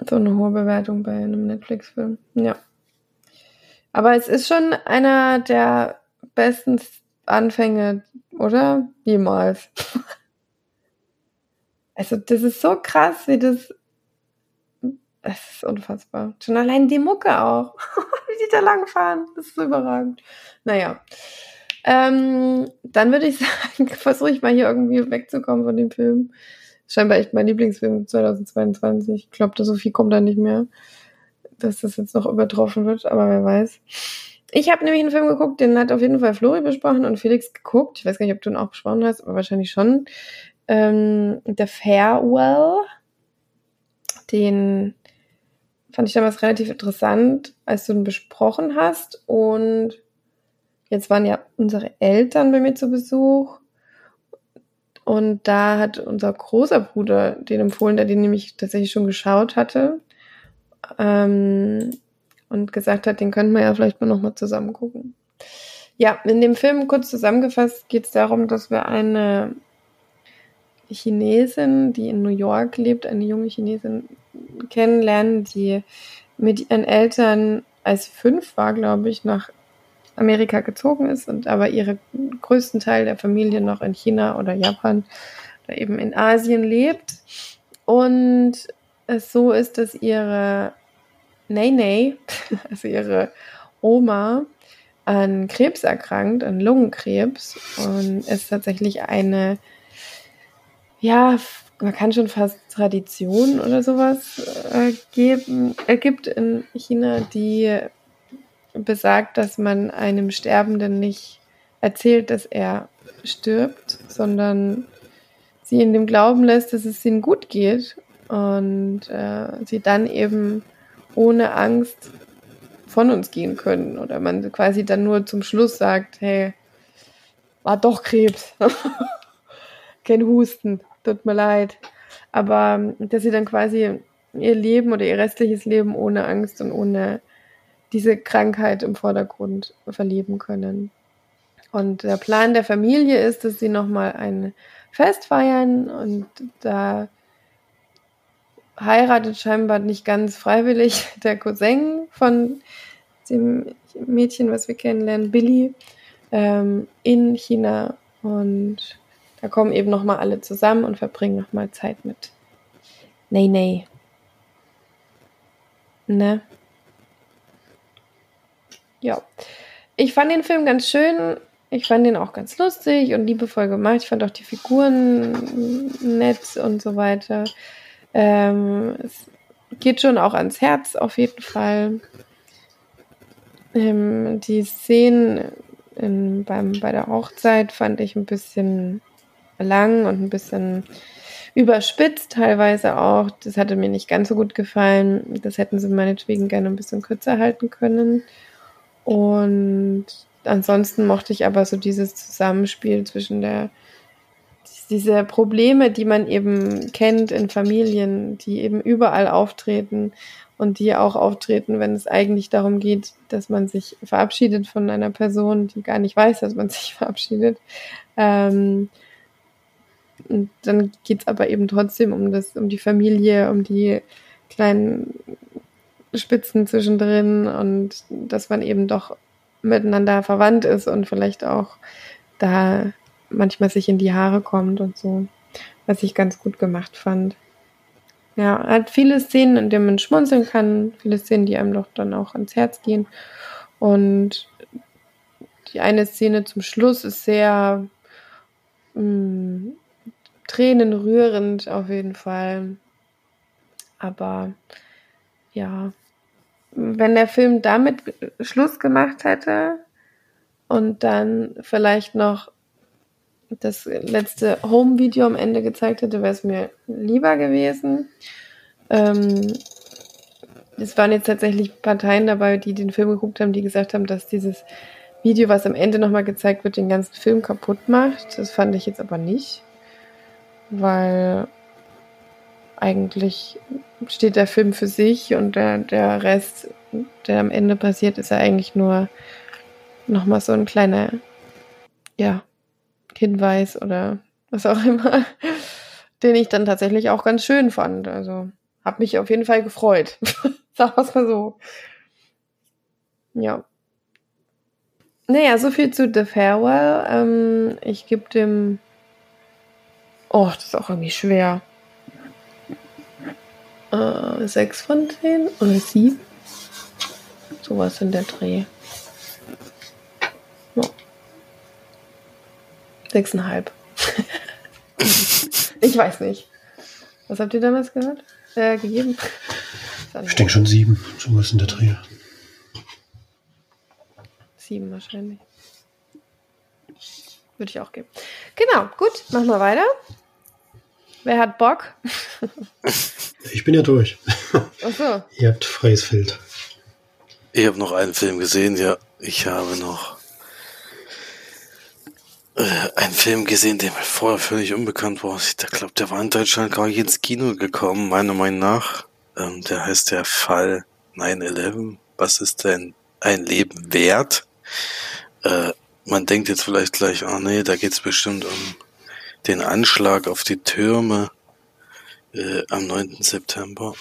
So eine hohe Bewertung bei einem Netflix-Film. Ja. Aber es ist schon einer der besten Anfänge, oder? Jemals. [LAUGHS] Also, das ist so krass, wie das. Das ist unfassbar. Schon allein die Mucke auch. [LAUGHS] wie die da langfahren. Das ist so überragend. Naja. Ähm, dann würde ich [LAUGHS] sagen, versuche ich mal hier irgendwie wegzukommen von dem Film. Scheinbar echt mein Lieblingsfilm 2022. Ich glaube, so viel kommt da nicht mehr, dass das jetzt noch übertroffen wird, aber wer weiß. Ich habe nämlich einen Film geguckt, den hat auf jeden Fall Flori besprochen und Felix geguckt. Ich weiß gar nicht, ob du ihn auch besprochen hast, aber wahrscheinlich schon. Ähm, The Farewell. Den fand ich damals relativ interessant, als du ihn besprochen hast. Und jetzt waren ja unsere Eltern bei mir zu Besuch. Und da hat unser großer Bruder den empfohlen, der den nämlich tatsächlich schon geschaut hatte. Ähm, und gesagt hat, den könnten wir ja vielleicht mal nochmal zusammen gucken. Ja, in dem Film kurz zusammengefasst geht es darum, dass wir eine Chinesin, die in New York lebt, eine junge Chinesin kennenlernen, die mit ihren Eltern, als fünf war, glaube ich, nach Amerika gezogen ist und aber ihre größten Teil der Familie noch in China oder Japan oder eben in Asien lebt. Und es so ist, dass ihre Nene, [LAUGHS] also ihre Oma, an Krebs erkrankt, an Lungenkrebs und es tatsächlich eine, ja, man kann schon fast Tradition oder sowas äh, geben, ergibt in China, die besagt, dass man einem Sterbenden nicht erzählt, dass er stirbt, sondern sie in dem Glauben lässt, dass es ihnen gut geht und äh, sie dann eben ohne Angst von uns gehen können oder man quasi dann nur zum Schluss sagt, hey, war doch Krebs, [LAUGHS] kein Husten, tut mir leid, aber dass sie dann quasi ihr Leben oder ihr restliches Leben ohne Angst und ohne diese Krankheit im Vordergrund verleben können. Und der Plan der Familie ist, dass sie nochmal ein Fest feiern und da heiratet scheinbar nicht ganz freiwillig [LAUGHS] der Cousin von dem Mädchen, was wir kennenlernen, Billy, ähm, in China. Und da kommen eben nochmal alle zusammen und verbringen nochmal Zeit mit Nee, nee. Ne? Ja. Ich fand den Film ganz schön. Ich fand den auch ganz lustig und liebevoll gemacht. Ich fand auch die Figuren nett und so weiter. Ähm, es geht schon auch ans Herz auf jeden Fall. Ähm, die Szenen in, beim, bei der Hochzeit fand ich ein bisschen lang und ein bisschen überspitzt teilweise auch. Das hatte mir nicht ganz so gut gefallen. Das hätten sie meinetwegen gerne ein bisschen kürzer halten können. Und ansonsten mochte ich aber so dieses Zusammenspiel zwischen der diese Probleme, die man eben kennt in Familien, die eben überall auftreten und die auch auftreten, wenn es eigentlich darum geht, dass man sich verabschiedet von einer Person, die gar nicht weiß, dass man sich [LAUGHS] verabschiedet. Ähm, und dann geht es aber eben trotzdem um das, um die Familie, um die kleinen Spitzen zwischendrin und dass man eben doch miteinander verwandt ist und vielleicht auch da manchmal sich in die Haare kommt und so, was ich ganz gut gemacht fand. Ja, hat viele Szenen, in denen man schmunzeln kann, viele Szenen, die einem doch dann auch ans Herz gehen. Und die eine Szene zum Schluss ist sehr mh, mm, tränenrührend auf jeden Fall. Aber ja, wenn der Film damit Schluss gemacht hätte und dann vielleicht noch das letzte Home-Video am Ende gezeigt hätte, wäre es mir lieber gewesen. Ähm, es waren jetzt tatsächlich Parteien dabei, die den Film geguckt haben, die gesagt haben, dass dieses Video, was am Ende nochmal gezeigt wird, den ganzen Film kaputt macht. Das fand ich jetzt aber nicht, weil eigentlich steht der Film für sich und der, der Rest, der am Ende passiert, ist ja eigentlich nur nochmal so ein kleiner, ja, Hinweis oder was auch immer, [LAUGHS] den ich dann tatsächlich auch ganz schön fand. Also habe mich auf jeden Fall gefreut. [LAUGHS] Sag was mal so. Ja. Naja, so viel zu The Farewell. Ähm, ich gebe dem. Oh, das ist auch irgendwie schwer. Äh, sechs von zehn oder sieben? Sowas in der Dreh. Sechseinhalb. [LAUGHS] ich weiß nicht. Was habt ihr damals gehört? Äh, gegeben? Ich denke schon sieben. Schon was in der Dreh. Sieben wahrscheinlich. Würde ich auch geben. Genau, gut, machen wir weiter. Wer hat Bock? ich bin ja durch. Ach so. Ihr habt freies Feld. Ich habe noch einen Film gesehen, ja. Ich habe noch äh, einen Film gesehen, der mir vorher völlig unbekannt war. Ich glaube, der war in Deutschland gar nicht ins Kino gekommen, meiner Meinung nach. Ähm, der heißt der Fall 9-11. Was ist denn ein Leben wert? Äh, man denkt jetzt vielleicht gleich, ah nee, da geht's bestimmt um den Anschlag auf die Türme äh, am 9. September.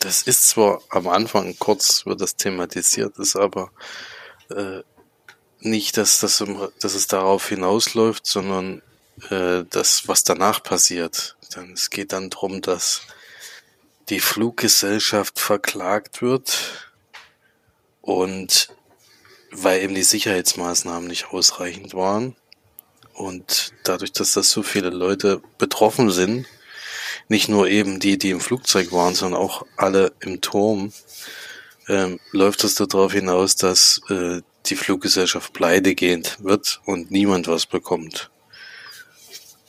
Das ist zwar am Anfang kurz wird das thematisiert, ist aber äh, nicht, dass, das, dass es darauf hinausläuft, sondern äh, das, was danach passiert. Dann, es geht dann darum, dass die Fluggesellschaft verklagt wird und weil eben die Sicherheitsmaßnahmen nicht ausreichend waren und dadurch, dass das so viele Leute betroffen sind, nicht nur eben die, die im Flugzeug waren, sondern auch alle im Turm, ähm, läuft es darauf hinaus, dass äh, die Fluggesellschaft pleite wird und niemand was bekommt.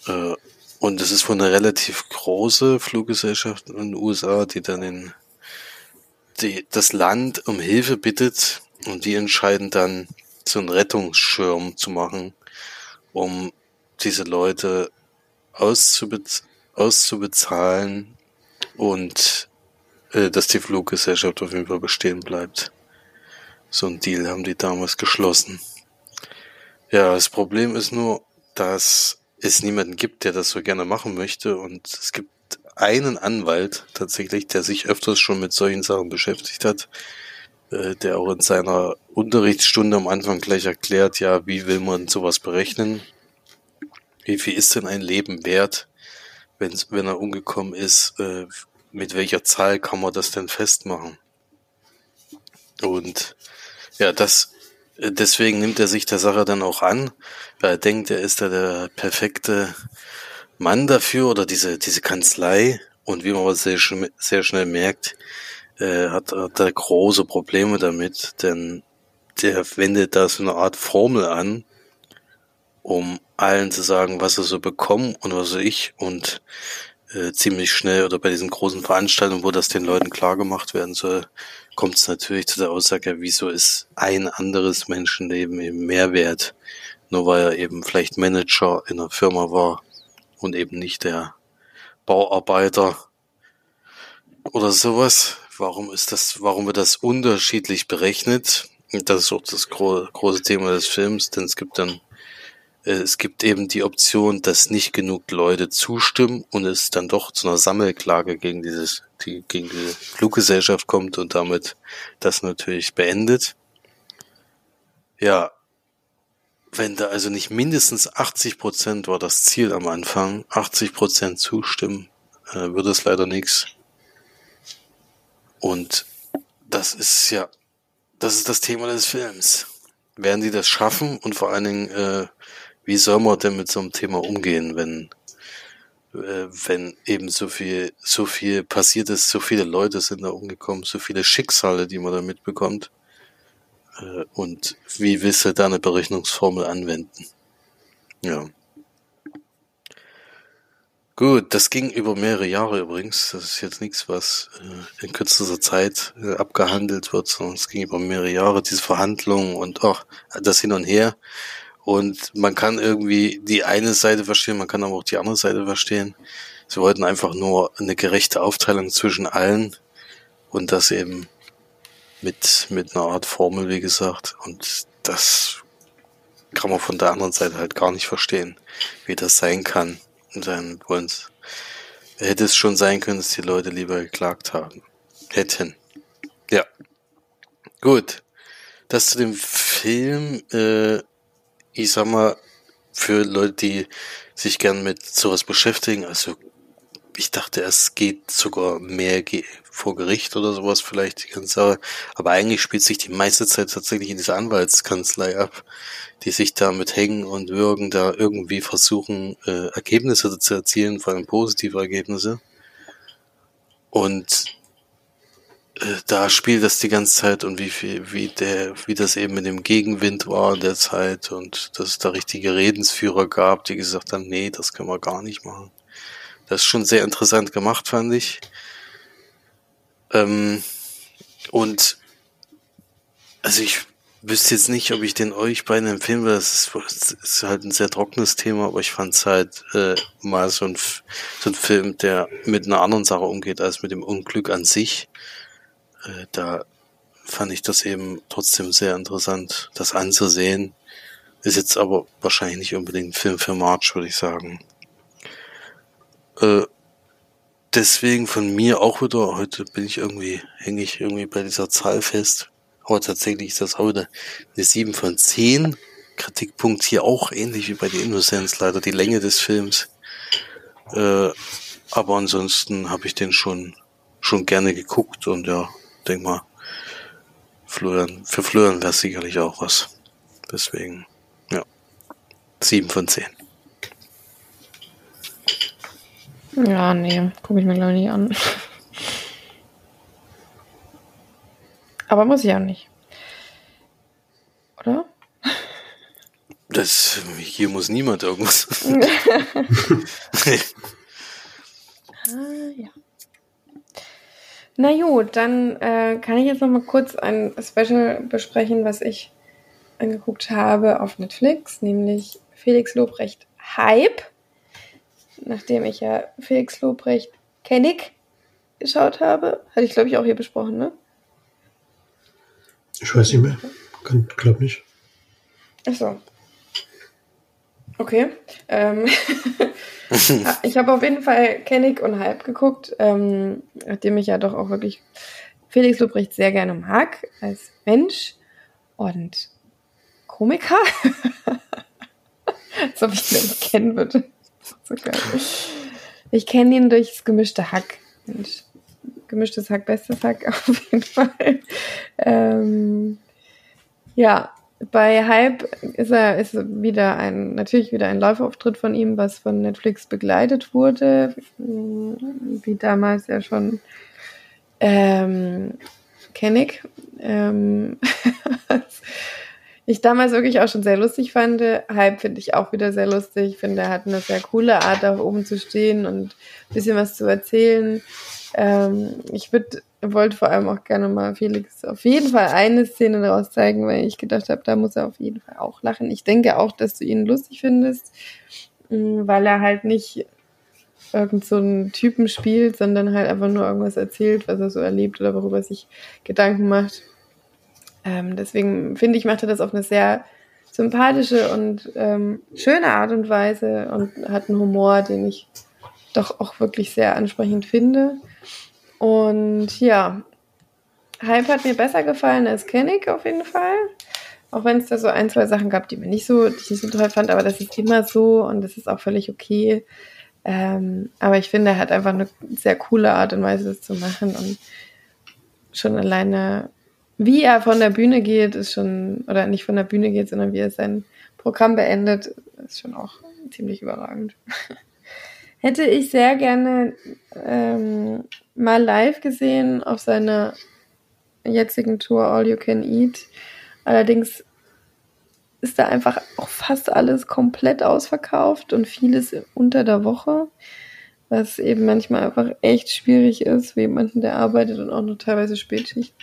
Äh, und es ist von einer relativ große Fluggesellschaft in den USA, die dann in die, das Land um Hilfe bittet und die entscheiden dann, so einen Rettungsschirm zu machen, um diese Leute auszubez auszubezahlen und äh, dass die Fluggesellschaft auf jeden Fall bestehen bleibt. So ein Deal haben die damals geschlossen. Ja, das Problem ist nur, dass es niemanden gibt, der das so gerne machen möchte und es gibt einen Anwalt tatsächlich, der sich öfters schon mit solchen Sachen beschäftigt hat, der auch in seiner Unterrichtsstunde am Anfang gleich erklärt, ja, wie will man sowas berechnen? Wie viel ist denn ein Leben wert, wenn, wenn er umgekommen ist? Äh, mit welcher Zahl kann man das denn festmachen? Und ja, das, äh, deswegen nimmt er sich der Sache dann auch an, weil er denkt, er ist da der perfekte Mann dafür oder diese, diese Kanzlei. Und wie man aber sehr, sehr schnell merkt, äh, hat, hat er große Probleme damit, denn der wendet da so eine Art Formel an, um allen zu sagen, was sie so bekommen und was so ich und äh, ziemlich schnell oder bei diesen großen Veranstaltungen, wo das den Leuten klar gemacht werden soll, kommt es natürlich zu der Aussage, wieso ist ein anderes Menschenleben eben mehr wert, nur weil er eben vielleicht Manager in einer Firma war und eben nicht der Bauarbeiter oder sowas. Warum ist das, warum wird das unterschiedlich berechnet? Das ist auch das gro große Thema des Films, denn es gibt dann äh, es gibt eben die Option, dass nicht genug Leute zustimmen und es dann doch zu einer Sammelklage gegen dieses, die, gegen die Fluggesellschaft kommt und damit das natürlich beendet. Ja, wenn da also nicht mindestens 80 Prozent war das Ziel am Anfang, 80 Prozent zustimmen, äh, wird es leider nichts. Und das ist ja, das ist das Thema des Films. Werden die das schaffen und vor allen Dingen, äh, wie soll man denn mit so einem Thema umgehen, wenn, äh, wenn eben so viel, so viel passiert ist, so viele Leute sind da umgekommen, so viele Schicksale, die man da mitbekommt. Äh, und wie willst du da eine Berechnungsformel anwenden? Ja. Gut, das ging über mehrere Jahre übrigens. Das ist jetzt nichts, was äh, in kürzester Zeit äh, abgehandelt wird, sondern es ging über mehrere Jahre, diese Verhandlungen und auch das hin und her. Und man kann irgendwie die eine Seite verstehen, man kann aber auch die andere Seite verstehen. Sie wollten einfach nur eine gerechte Aufteilung zwischen allen und das eben mit, mit einer Art Formel, wie gesagt. Und das kann man von der anderen Seite halt gar nicht verstehen, wie das sein kann. Und dann wollen hätte es schon sein können, dass die Leute lieber geklagt haben. Hätten. Ja. Gut. Das zu dem Film, äh, ich sag mal, für Leute, die sich gern mit sowas beschäftigen, also ich dachte, es geht sogar mehr vor Gericht oder sowas vielleicht die ganze Sache. Aber eigentlich spielt sich die meiste Zeit tatsächlich in dieser Anwaltskanzlei ab, die sich da mit Hängen und Würgen da irgendwie versuchen, äh, Ergebnisse zu erzielen, vor allem positive Ergebnisse. Und äh, da spielt das die ganze Zeit und wie viel, wie der, wie das eben mit dem Gegenwind war in der Zeit und dass es da richtige Redensführer gab, die gesagt haben, nee, das können wir gar nicht machen. Das ist schon sehr interessant gemacht, fand ich. Ähm, und also ich wüsste jetzt nicht, ob ich den euch beiden empfehlen würde. Das ist, ist halt ein sehr trockenes Thema, aber ich fand es halt äh, mal so ein, so ein Film, der mit einer anderen Sache umgeht als mit dem Unglück an sich. Äh, da fand ich das eben trotzdem sehr interessant, das anzusehen. Ist jetzt aber wahrscheinlich nicht unbedingt ein Film für March, würde ich sagen. Äh, deswegen von mir auch wieder, heute bin ich irgendwie, hänge ich irgendwie bei dieser Zahl fest. Aber tatsächlich ist das heute eine 7 von 10. Kritikpunkt hier auch ähnlich wie bei The Innocence, leider die Länge des Films. Äh, aber ansonsten habe ich den schon, schon gerne geguckt und ja, denk mal, Florian, für Florian wäre sicherlich auch was. Deswegen, ja, 7 von 10. Ja, nee, gucke ich mir glaube ich nicht an. Aber muss ich auch nicht. Oder? Das, hier muss niemand irgendwas. [LAUGHS] [LAUGHS] ah, ja. Na gut, dann äh, kann ich jetzt noch mal kurz ein Special besprechen, was ich angeguckt habe auf Netflix, nämlich Felix Lobrecht Hype. Nachdem ich ja Felix Lobrecht Kennig geschaut habe, hatte ich glaube ich auch hier besprochen, ne? Ich weiß nicht mehr. Kann, glaub nicht. Ach so. Okay. Ähm [LAUGHS] [LAUGHS] ich habe auf jeden Fall Kennig und Hype geguckt, ähm, nachdem ich ja doch auch wirklich Felix Lobrecht sehr gerne mag als Mensch und Komiker. [LAUGHS] Als ob ich ihn nicht kennen würde. So geil. Ich kenne ihn durchs gemischte Hack. Mensch gemischtes Hack, bestes Hack [LAUGHS] auf jeden Fall. Ähm, ja, bei Hype ist er ist wieder ein natürlich wieder ein Live-Auftritt von ihm, was von Netflix begleitet wurde, wie damals ja schon ähm, Kennig. Ähm, [LAUGHS] ich damals wirklich auch schon sehr lustig fand. Hype finde ich auch wieder sehr lustig. Ich finde, er hat eine sehr coole Art, da oben zu stehen und ein bisschen was zu erzählen. Ähm, ich würde wollte vor allem auch gerne mal Felix auf jeden Fall eine Szene daraus zeigen, weil ich gedacht habe, da muss er auf jeden Fall auch lachen. Ich denke auch, dass du ihn lustig findest, mm, weil er halt nicht irgend so einen Typen spielt, sondern halt einfach nur irgendwas erzählt, was er so erlebt oder worüber er sich Gedanken macht. Ähm, deswegen finde ich, macht er das auf eine sehr sympathische und ähm, schöne Art und Weise und hat einen Humor, den ich doch auch wirklich sehr ansprechend finde. Und ja, Hype hat mir besser gefallen als Kennig auf jeden Fall. Auch wenn es da so ein, zwei Sachen gab, die mir nicht so, die ich nicht so toll fand, aber das ist immer so und das ist auch völlig okay. Ähm, aber ich finde, er hat einfach eine sehr coole Art und Weise, das zu machen und schon alleine, wie er von der Bühne geht, ist schon, oder nicht von der Bühne geht, sondern wie er sein Programm beendet, ist schon auch ziemlich überragend. [LAUGHS] Hätte ich sehr gerne ähm, mal live gesehen auf seiner jetzigen Tour All You Can Eat. Allerdings ist da einfach auch fast alles komplett ausverkauft und vieles unter der Woche, was eben manchmal einfach echt schwierig ist für jemanden, der arbeitet und auch noch teilweise Spätschicht.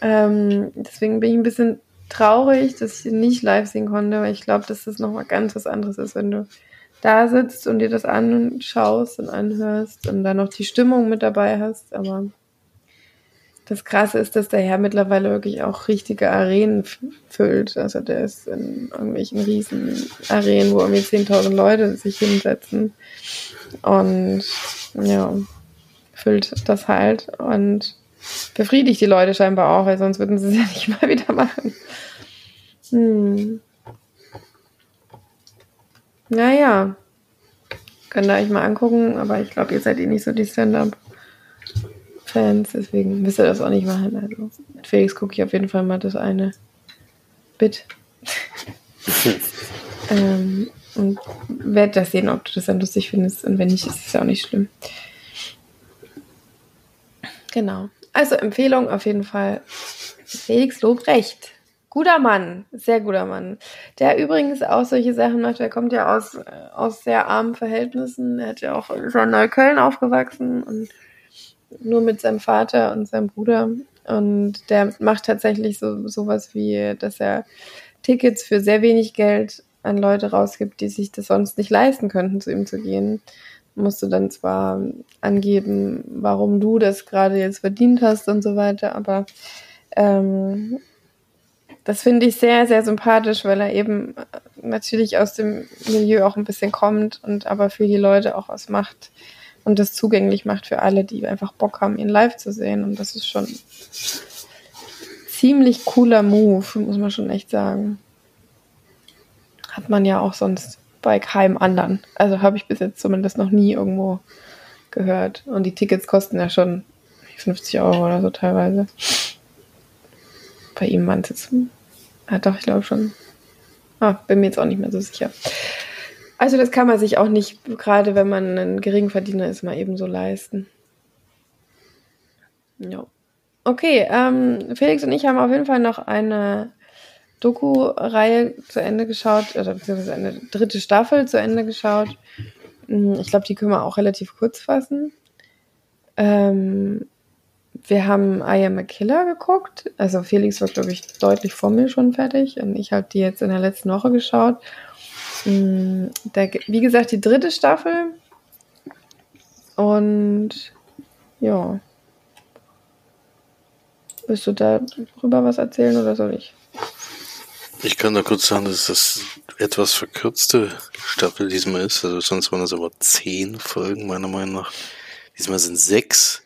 Ähm, deswegen bin ich ein bisschen traurig, dass ich nicht live sehen konnte, weil ich glaube, dass das nochmal ganz was anderes ist, wenn du da sitzt und dir das anschaust und anhörst und dann noch die Stimmung mit dabei hast. Aber das Krasse ist, dass der Herr mittlerweile wirklich auch richtige Arenen füllt. Also der ist in irgendwelchen riesen Arenen, wo irgendwie 10.000 Leute sich hinsetzen. Und ja, füllt das halt und befriedigt die Leute scheinbar auch, weil sonst würden sie es ja nicht mal wieder machen. Hm. Naja. Könnt ihr euch mal angucken, aber ich glaube, ihr seid eh nicht so die Stand-Up-Fans, deswegen müsst ihr das auch nicht machen. Also mit Felix gucke ich auf jeden Fall mal das eine Bit. [LAUGHS] ähm, und werde das sehen, ob du das dann lustig findest. Und wenn nicht, ist es ja auch nicht schlimm. Genau. Also Empfehlung auf jeden Fall. Felix Lobrecht. Guter Mann, sehr guter Mann. Der übrigens auch solche Sachen macht. Er kommt ja aus, aus sehr armen Verhältnissen. Er hat ja auch in Neukölln aufgewachsen und nur mit seinem Vater und seinem Bruder. Und der macht tatsächlich so sowas wie, dass er Tickets für sehr wenig Geld an Leute rausgibt, die sich das sonst nicht leisten könnten, zu ihm zu gehen. Musst du dann zwar angeben, warum du das gerade jetzt verdient hast und so weiter, aber ähm, das finde ich sehr, sehr sympathisch, weil er eben natürlich aus dem Milieu auch ein bisschen kommt und aber für die Leute auch was macht und das zugänglich macht für alle, die einfach Bock haben, ihn live zu sehen. Und das ist schon ziemlich cooler Move, muss man schon echt sagen. Hat man ja auch sonst bei keinem anderen. Also habe ich bis jetzt zumindest noch nie irgendwo gehört. Und die Tickets kosten ja schon 50 Euro oder so teilweise. Bei ihm waren es jetzt. Ah, doch, ich glaube schon. Ah, bin mir jetzt auch nicht mehr so sicher. Also, das kann man sich auch nicht, gerade wenn man ein Geringverdiener ist, mal eben so leisten. Ja. Okay, ähm, Felix und ich haben auf jeden Fall noch eine Doku-Reihe zu Ende geschaut, oder beziehungsweise eine dritte Staffel zu Ende geschaut. Hm, ich glaube, die können wir auch relativ kurz fassen. Ähm, wir haben I Am a Killer geguckt. Also Felix war, glaube ich, deutlich vor mir schon fertig. Und ich habe die jetzt in der letzten Woche geschaut. Mm, der, wie gesagt, die dritte Staffel. Und ja. Willst du darüber was erzählen oder soll ich? Ich kann da kurz sagen, dass das etwas verkürzte Staffel diesmal ist. Also sonst waren das aber zehn Folgen, meiner Meinung nach. Diesmal sind sechs.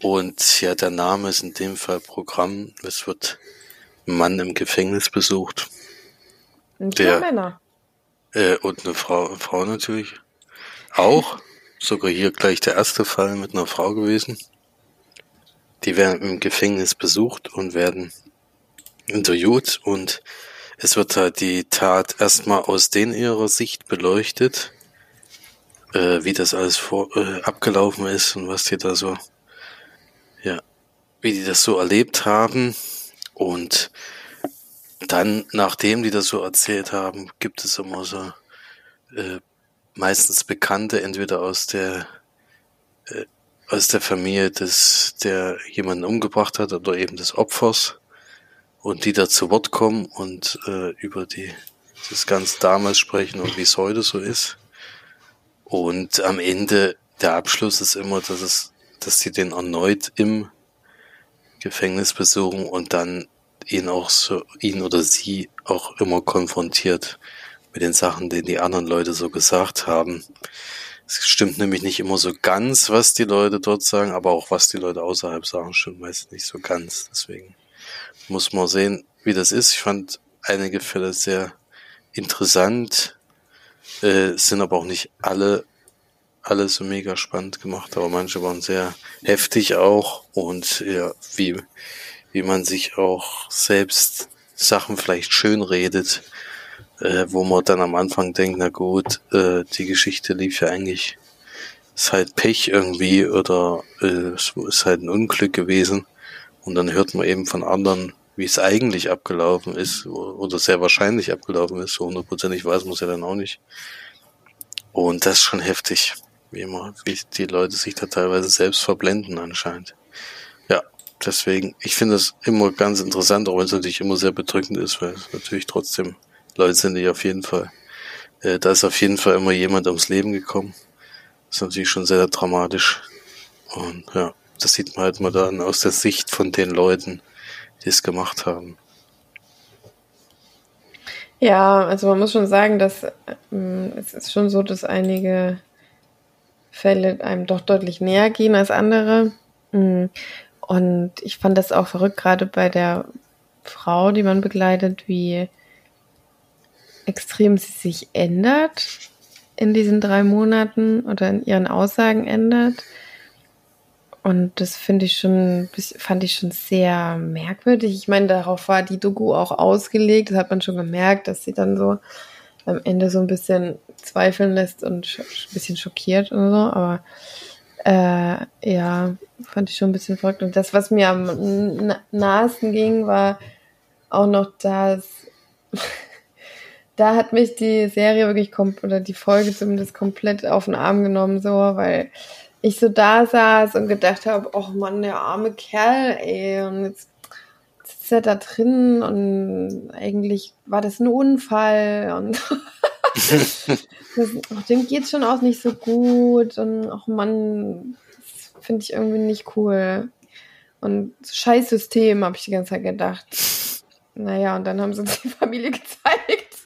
Und ja, der Name ist in dem Fall Programm. Es wird ein Mann im Gefängnis besucht. Und der, Männer. Äh, und eine Frau, eine Frau natürlich. Auch. Sogar hier gleich der erste Fall mit einer Frau gewesen. Die werden im Gefängnis besucht und werden interviewt und es wird halt die Tat erstmal aus den ihrer Sicht beleuchtet, äh, wie das alles vor, äh, abgelaufen ist und was die da so ja, wie die das so erlebt haben. Und dann, nachdem die das so erzählt haben, gibt es immer so äh, meistens Bekannte, entweder aus der äh, aus der Familie des, der jemanden umgebracht hat oder eben des Opfers und die da zu Wort kommen und äh, über die das Ganze damals sprechen und wie es heute so ist. Und am Ende der Abschluss ist immer, dass es dass sie den erneut im Gefängnis besuchen und dann ihn auch so, ihn oder sie auch immer konfrontiert mit den Sachen, die die anderen Leute so gesagt haben. Es stimmt nämlich nicht immer so ganz, was die Leute dort sagen, aber auch was die Leute außerhalb sagen, stimmt meist nicht so ganz. Deswegen muss man sehen, wie das ist. Ich fand einige Fälle sehr interessant, äh, sind aber auch nicht alle alles so mega spannend gemacht, aber manche waren sehr heftig auch und ja, wie, wie man sich auch selbst Sachen vielleicht schön redet, äh, wo man dann am Anfang denkt, na gut, äh, die Geschichte lief ja eigentlich, ist halt Pech irgendwie oder äh, ist halt ein Unglück gewesen und dann hört man eben von anderen, wie es eigentlich abgelaufen ist oder sehr wahrscheinlich abgelaufen ist, so hundertprozentig weiß man es ja dann auch nicht. Und das ist schon heftig wie immer, wie die Leute sich da teilweise selbst verblenden anscheinend. Ja, deswegen, ich finde das immer ganz interessant, auch wenn es natürlich immer sehr bedrückend ist, weil es natürlich trotzdem Leute sind, die auf jeden Fall, äh, da ist auf jeden Fall immer jemand ums Leben gekommen. Das ist natürlich schon sehr dramatisch. Und ja, das sieht man halt mal dann aus der Sicht von den Leuten, die es gemacht haben. Ja, also man muss schon sagen, dass ähm, es ist schon so, dass einige Fälle einem doch deutlich näher gehen als andere. Mm. Und ich fand das auch verrückt, gerade bei der Frau, die man begleitet, wie extrem sie sich ändert in diesen drei Monaten oder in ihren Aussagen ändert. Und das finde ich schon, fand ich schon sehr merkwürdig. Ich meine, darauf war die Doku auch ausgelegt. Das hat man schon gemerkt, dass sie dann so am Ende so ein bisschen zweifeln lässt und ein bisschen schockiert und so, aber äh, ja, fand ich schon ein bisschen verrückt. Und das, was mir am nahesten ging, war, auch noch das, [LAUGHS] da hat mich die Serie wirklich, oder die Folge zumindest komplett auf den Arm genommen, so, weil ich so da saß und gedacht habe, oh Mann, der arme Kerl, ey, und jetzt sitzt er da drin und eigentlich war das ein Unfall und [LAUGHS] das, oh, dem geht's schon auch nicht so gut und oh Mann, das finde ich irgendwie nicht cool. Und scheiß System, habe ich die ganze Zeit gedacht. Naja, und dann haben sie uns die Familie [LAUGHS] gezeigt.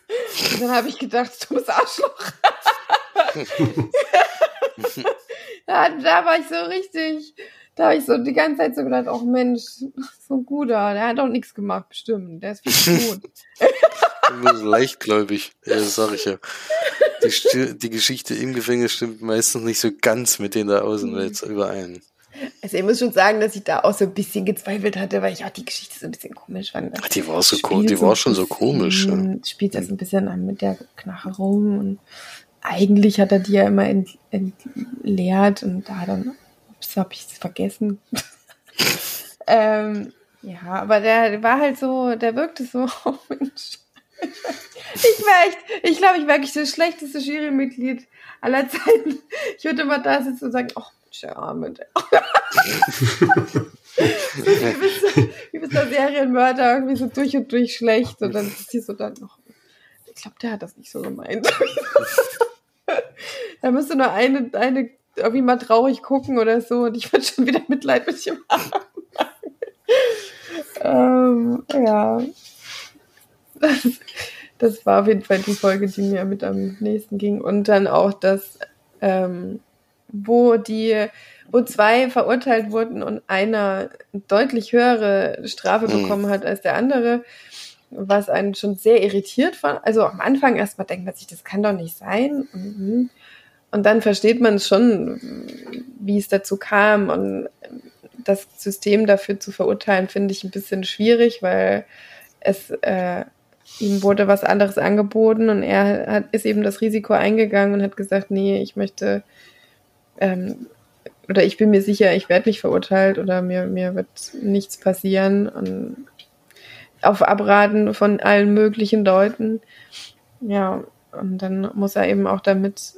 Und dann habe ich gedacht, dummes Arschloch. [LAUGHS] da, da war ich so richtig, da habe ich so die ganze Zeit so gedacht, oh Mensch, [LAUGHS] so ein guter, der hat auch nichts gemacht, bestimmt. Der ist viel gut. [LAUGHS] [LAUGHS] Du bist leichtgläubig, ja, das sag ich ja. Die, die, Geschichte im Gefängnis stimmt meistens nicht so ganz mit denen der Außenwelt überein. Also ich muss schon sagen, dass ich da auch so ein bisschen gezweifelt hatte, weil ich auch die Geschichte so ein bisschen komisch fand. Ach, die war so die war schon so komisch. Ja. Spielt das ein bisschen an mit der Knarre rum und eigentlich hat er die ja immer entleert und da dann, ups, hab ich es vergessen. [LAUGHS] ähm, ja, aber der war halt so, der wirkte so, [LAUGHS] oh Mensch. Ich war echt, ich glaube, ich war wirklich das schlechteste Jurymitglied aller Zeiten. Ich würde immer da sitzen und sagen, oh, der Arme. wie, [LAUGHS] bist du, wie bist der Serienmörder irgendwie so durch und durch schlecht und dann ist sie so dann noch. Ich glaube, der hat das nicht so gemeint. [LAUGHS] da müsste nur eine, eine irgendwie mal traurig gucken oder so und ich würde schon wieder Mitleid mit ihm haben. [LAUGHS] ähm, ja. Das, das, war auf jeden Fall die Folge, die mir mit am nächsten ging. Und dann auch das, ähm, wo die, wo zwei verurteilt wurden und einer deutlich höhere Strafe mhm. bekommen hat als der andere was einen schon sehr irritiert fand. Also am Anfang erstmal denkt man sich, das kann doch nicht sein. Mhm. Und dann versteht man schon, wie es dazu kam. Und das System dafür zu verurteilen, finde ich ein bisschen schwierig, weil es äh, ihm wurde was anderes angeboten und er hat, ist eben das Risiko eingegangen und hat gesagt, nee, ich möchte ähm, oder ich bin mir sicher, ich werde nicht verurteilt oder mir, mir wird nichts passieren. Und auf Abraten von allen möglichen Leuten. Ja, und dann muss er eben auch damit,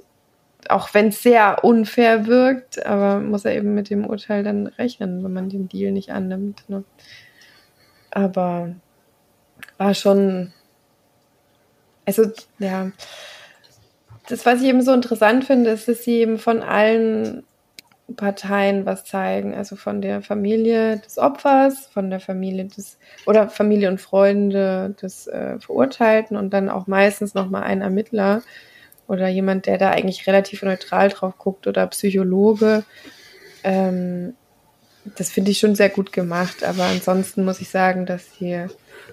auch wenn es sehr unfair wirkt, aber muss er eben mit dem Urteil dann rechnen, wenn man den Deal nicht annimmt. Ne? Aber war schon, also ja, das, was ich eben so interessant finde, ist, dass sie eben von allen Parteien was zeigen, also von der Familie des Opfers, von der Familie des oder Familie und Freunde des äh, Verurteilten und dann auch meistens noch mal ein Ermittler oder jemand, der da eigentlich relativ neutral drauf guckt oder Psychologe. Ähm, das finde ich schon sehr gut gemacht, aber ansonsten muss ich sagen, dass die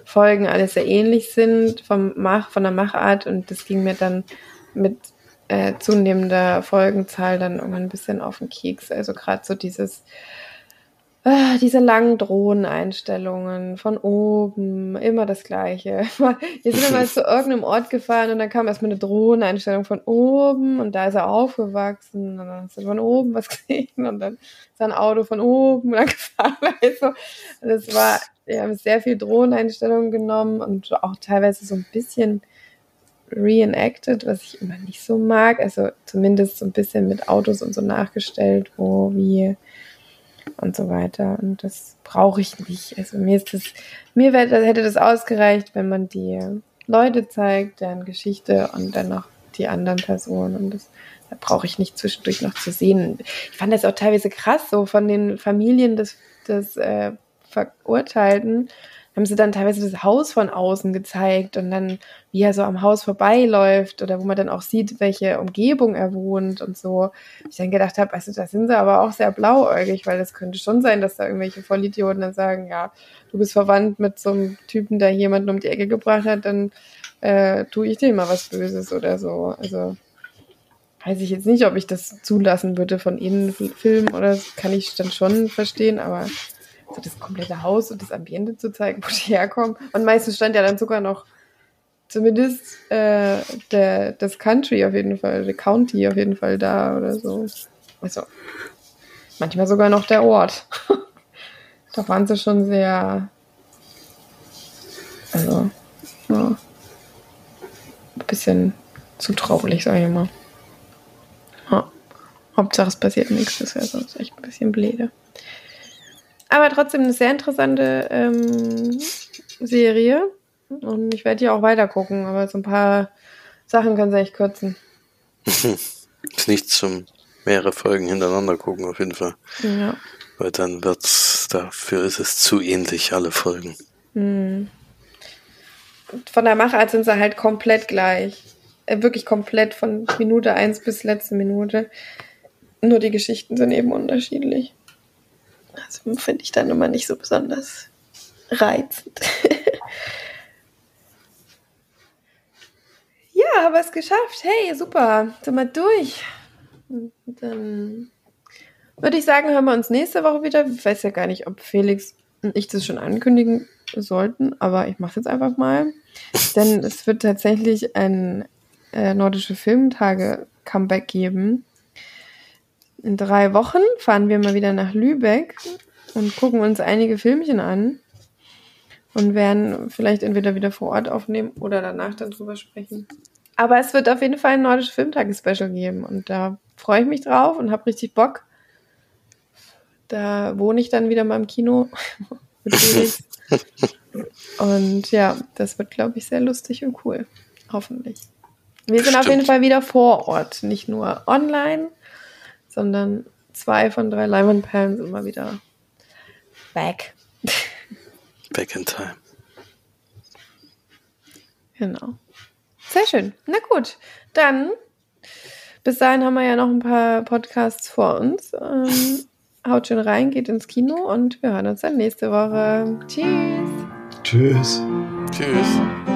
Folgen alle sehr ähnlich sind vom Mach, von der Machart. Und das ging mir dann mit äh, zunehmender Folgenzahl dann irgendwann ein bisschen auf den Keks. Also gerade so dieses, äh, diese langen Drohneneinstellungen von oben, immer das Gleiche. [LAUGHS] Wir sind mal zu irgendeinem Ort gefahren und dann kam erstmal eine Drohneneinstellung von oben und da ist er aufgewachsen und dann ist er von oben was [LAUGHS] gesehen und dann ist ein Auto von oben und dann [LAUGHS] gefahren. Also, das war, wir haben sehr viel Drohneneinstellungen genommen und auch teilweise so ein bisschen reenacted, was ich immer nicht so mag. Also zumindest so ein bisschen mit Autos und so nachgestellt, wo, wie und so weiter. Und das brauche ich nicht. Also mir ist das, mir hätte das ausgereicht, wenn man die Leute zeigt, deren Geschichte und dann noch die anderen Personen. Und das, da brauche ich nicht zwischendurch noch zu sehen. Ich fand das auch teilweise krass, so von den Familien des, des äh, Verurteilten haben sie dann teilweise das Haus von außen gezeigt und dann, wie er so am Haus vorbeiläuft oder wo man dann auch sieht, welche Umgebung er wohnt und so. Ich dann gedacht habe, also da sind sie aber auch sehr blauäugig, weil es könnte schon sein, dass da irgendwelche Vollidioten dann sagen, ja, du bist verwandt mit so einem Typen, der jemanden um die Ecke gebracht hat, dann äh, tue ich dir mal was Böses oder so. Also weiß ich jetzt nicht, ob ich das zulassen würde von ihnen Film oder das kann ich dann schon verstehen, aber so das komplette Haus und das Ambiente zu zeigen, wo die herkommen. Und meistens stand ja dann sogar noch zumindest äh, der, das Country auf jeden Fall, der County auf jeden Fall da oder so. Also manchmal sogar noch der Ort. [LAUGHS] da waren sie schon sehr Also, ja. Ein bisschen zu traurig, sag ich mal. Ja. Hauptsache es passiert nichts, das wäre sonst echt ein bisschen blöde. Aber trotzdem eine sehr interessante ähm, Serie. Und ich werde die auch weiter gucken, aber so ein paar Sachen können sie echt kürzen. [LAUGHS] ist nichts zum mehrere Folgen hintereinander gucken, auf jeden Fall. Ja. Weil dann wird's, dafür ist es zu ähnlich, alle Folgen. Hm. Von der Machart sind sie halt komplett gleich. Äh, wirklich komplett von Minute 1 bis letzte Minute. Nur die Geschichten sind eben unterschiedlich. Also finde ich dann immer nicht so besonders reizend. [LAUGHS] ja, aber es geschafft. Hey, super. Sind wir durch. Dann würde ich sagen, hören wir uns nächste Woche wieder. Ich weiß ja gar nicht, ob Felix und ich das schon ankündigen sollten, aber ich mache es jetzt einfach mal. [LAUGHS] Denn es wird tatsächlich ein äh, nordische Filmtage Comeback geben. In drei Wochen fahren wir mal wieder nach Lübeck und gucken uns einige Filmchen an und werden vielleicht entweder wieder vor Ort aufnehmen oder danach dann drüber sprechen. Aber es wird auf jeden Fall ein nordische Filmtage-Special geben und da freue ich mich drauf und habe richtig Bock. Da wohne ich dann wieder mal im Kino. [LAUGHS] und ja, das wird, glaube ich, sehr lustig und cool. Hoffentlich. Wir sind Stimmt. auf jeden Fall wieder vor Ort, nicht nur online, sondern zwei von drei Leinwandperlen sind mal wieder back. Back in time. Genau. Sehr schön. Na gut, dann bis dahin haben wir ja noch ein paar Podcasts vor uns. Ähm, haut schön rein, geht ins Kino und wir hören uns dann nächste Woche. Tschüss. Tschüss. Tschüss.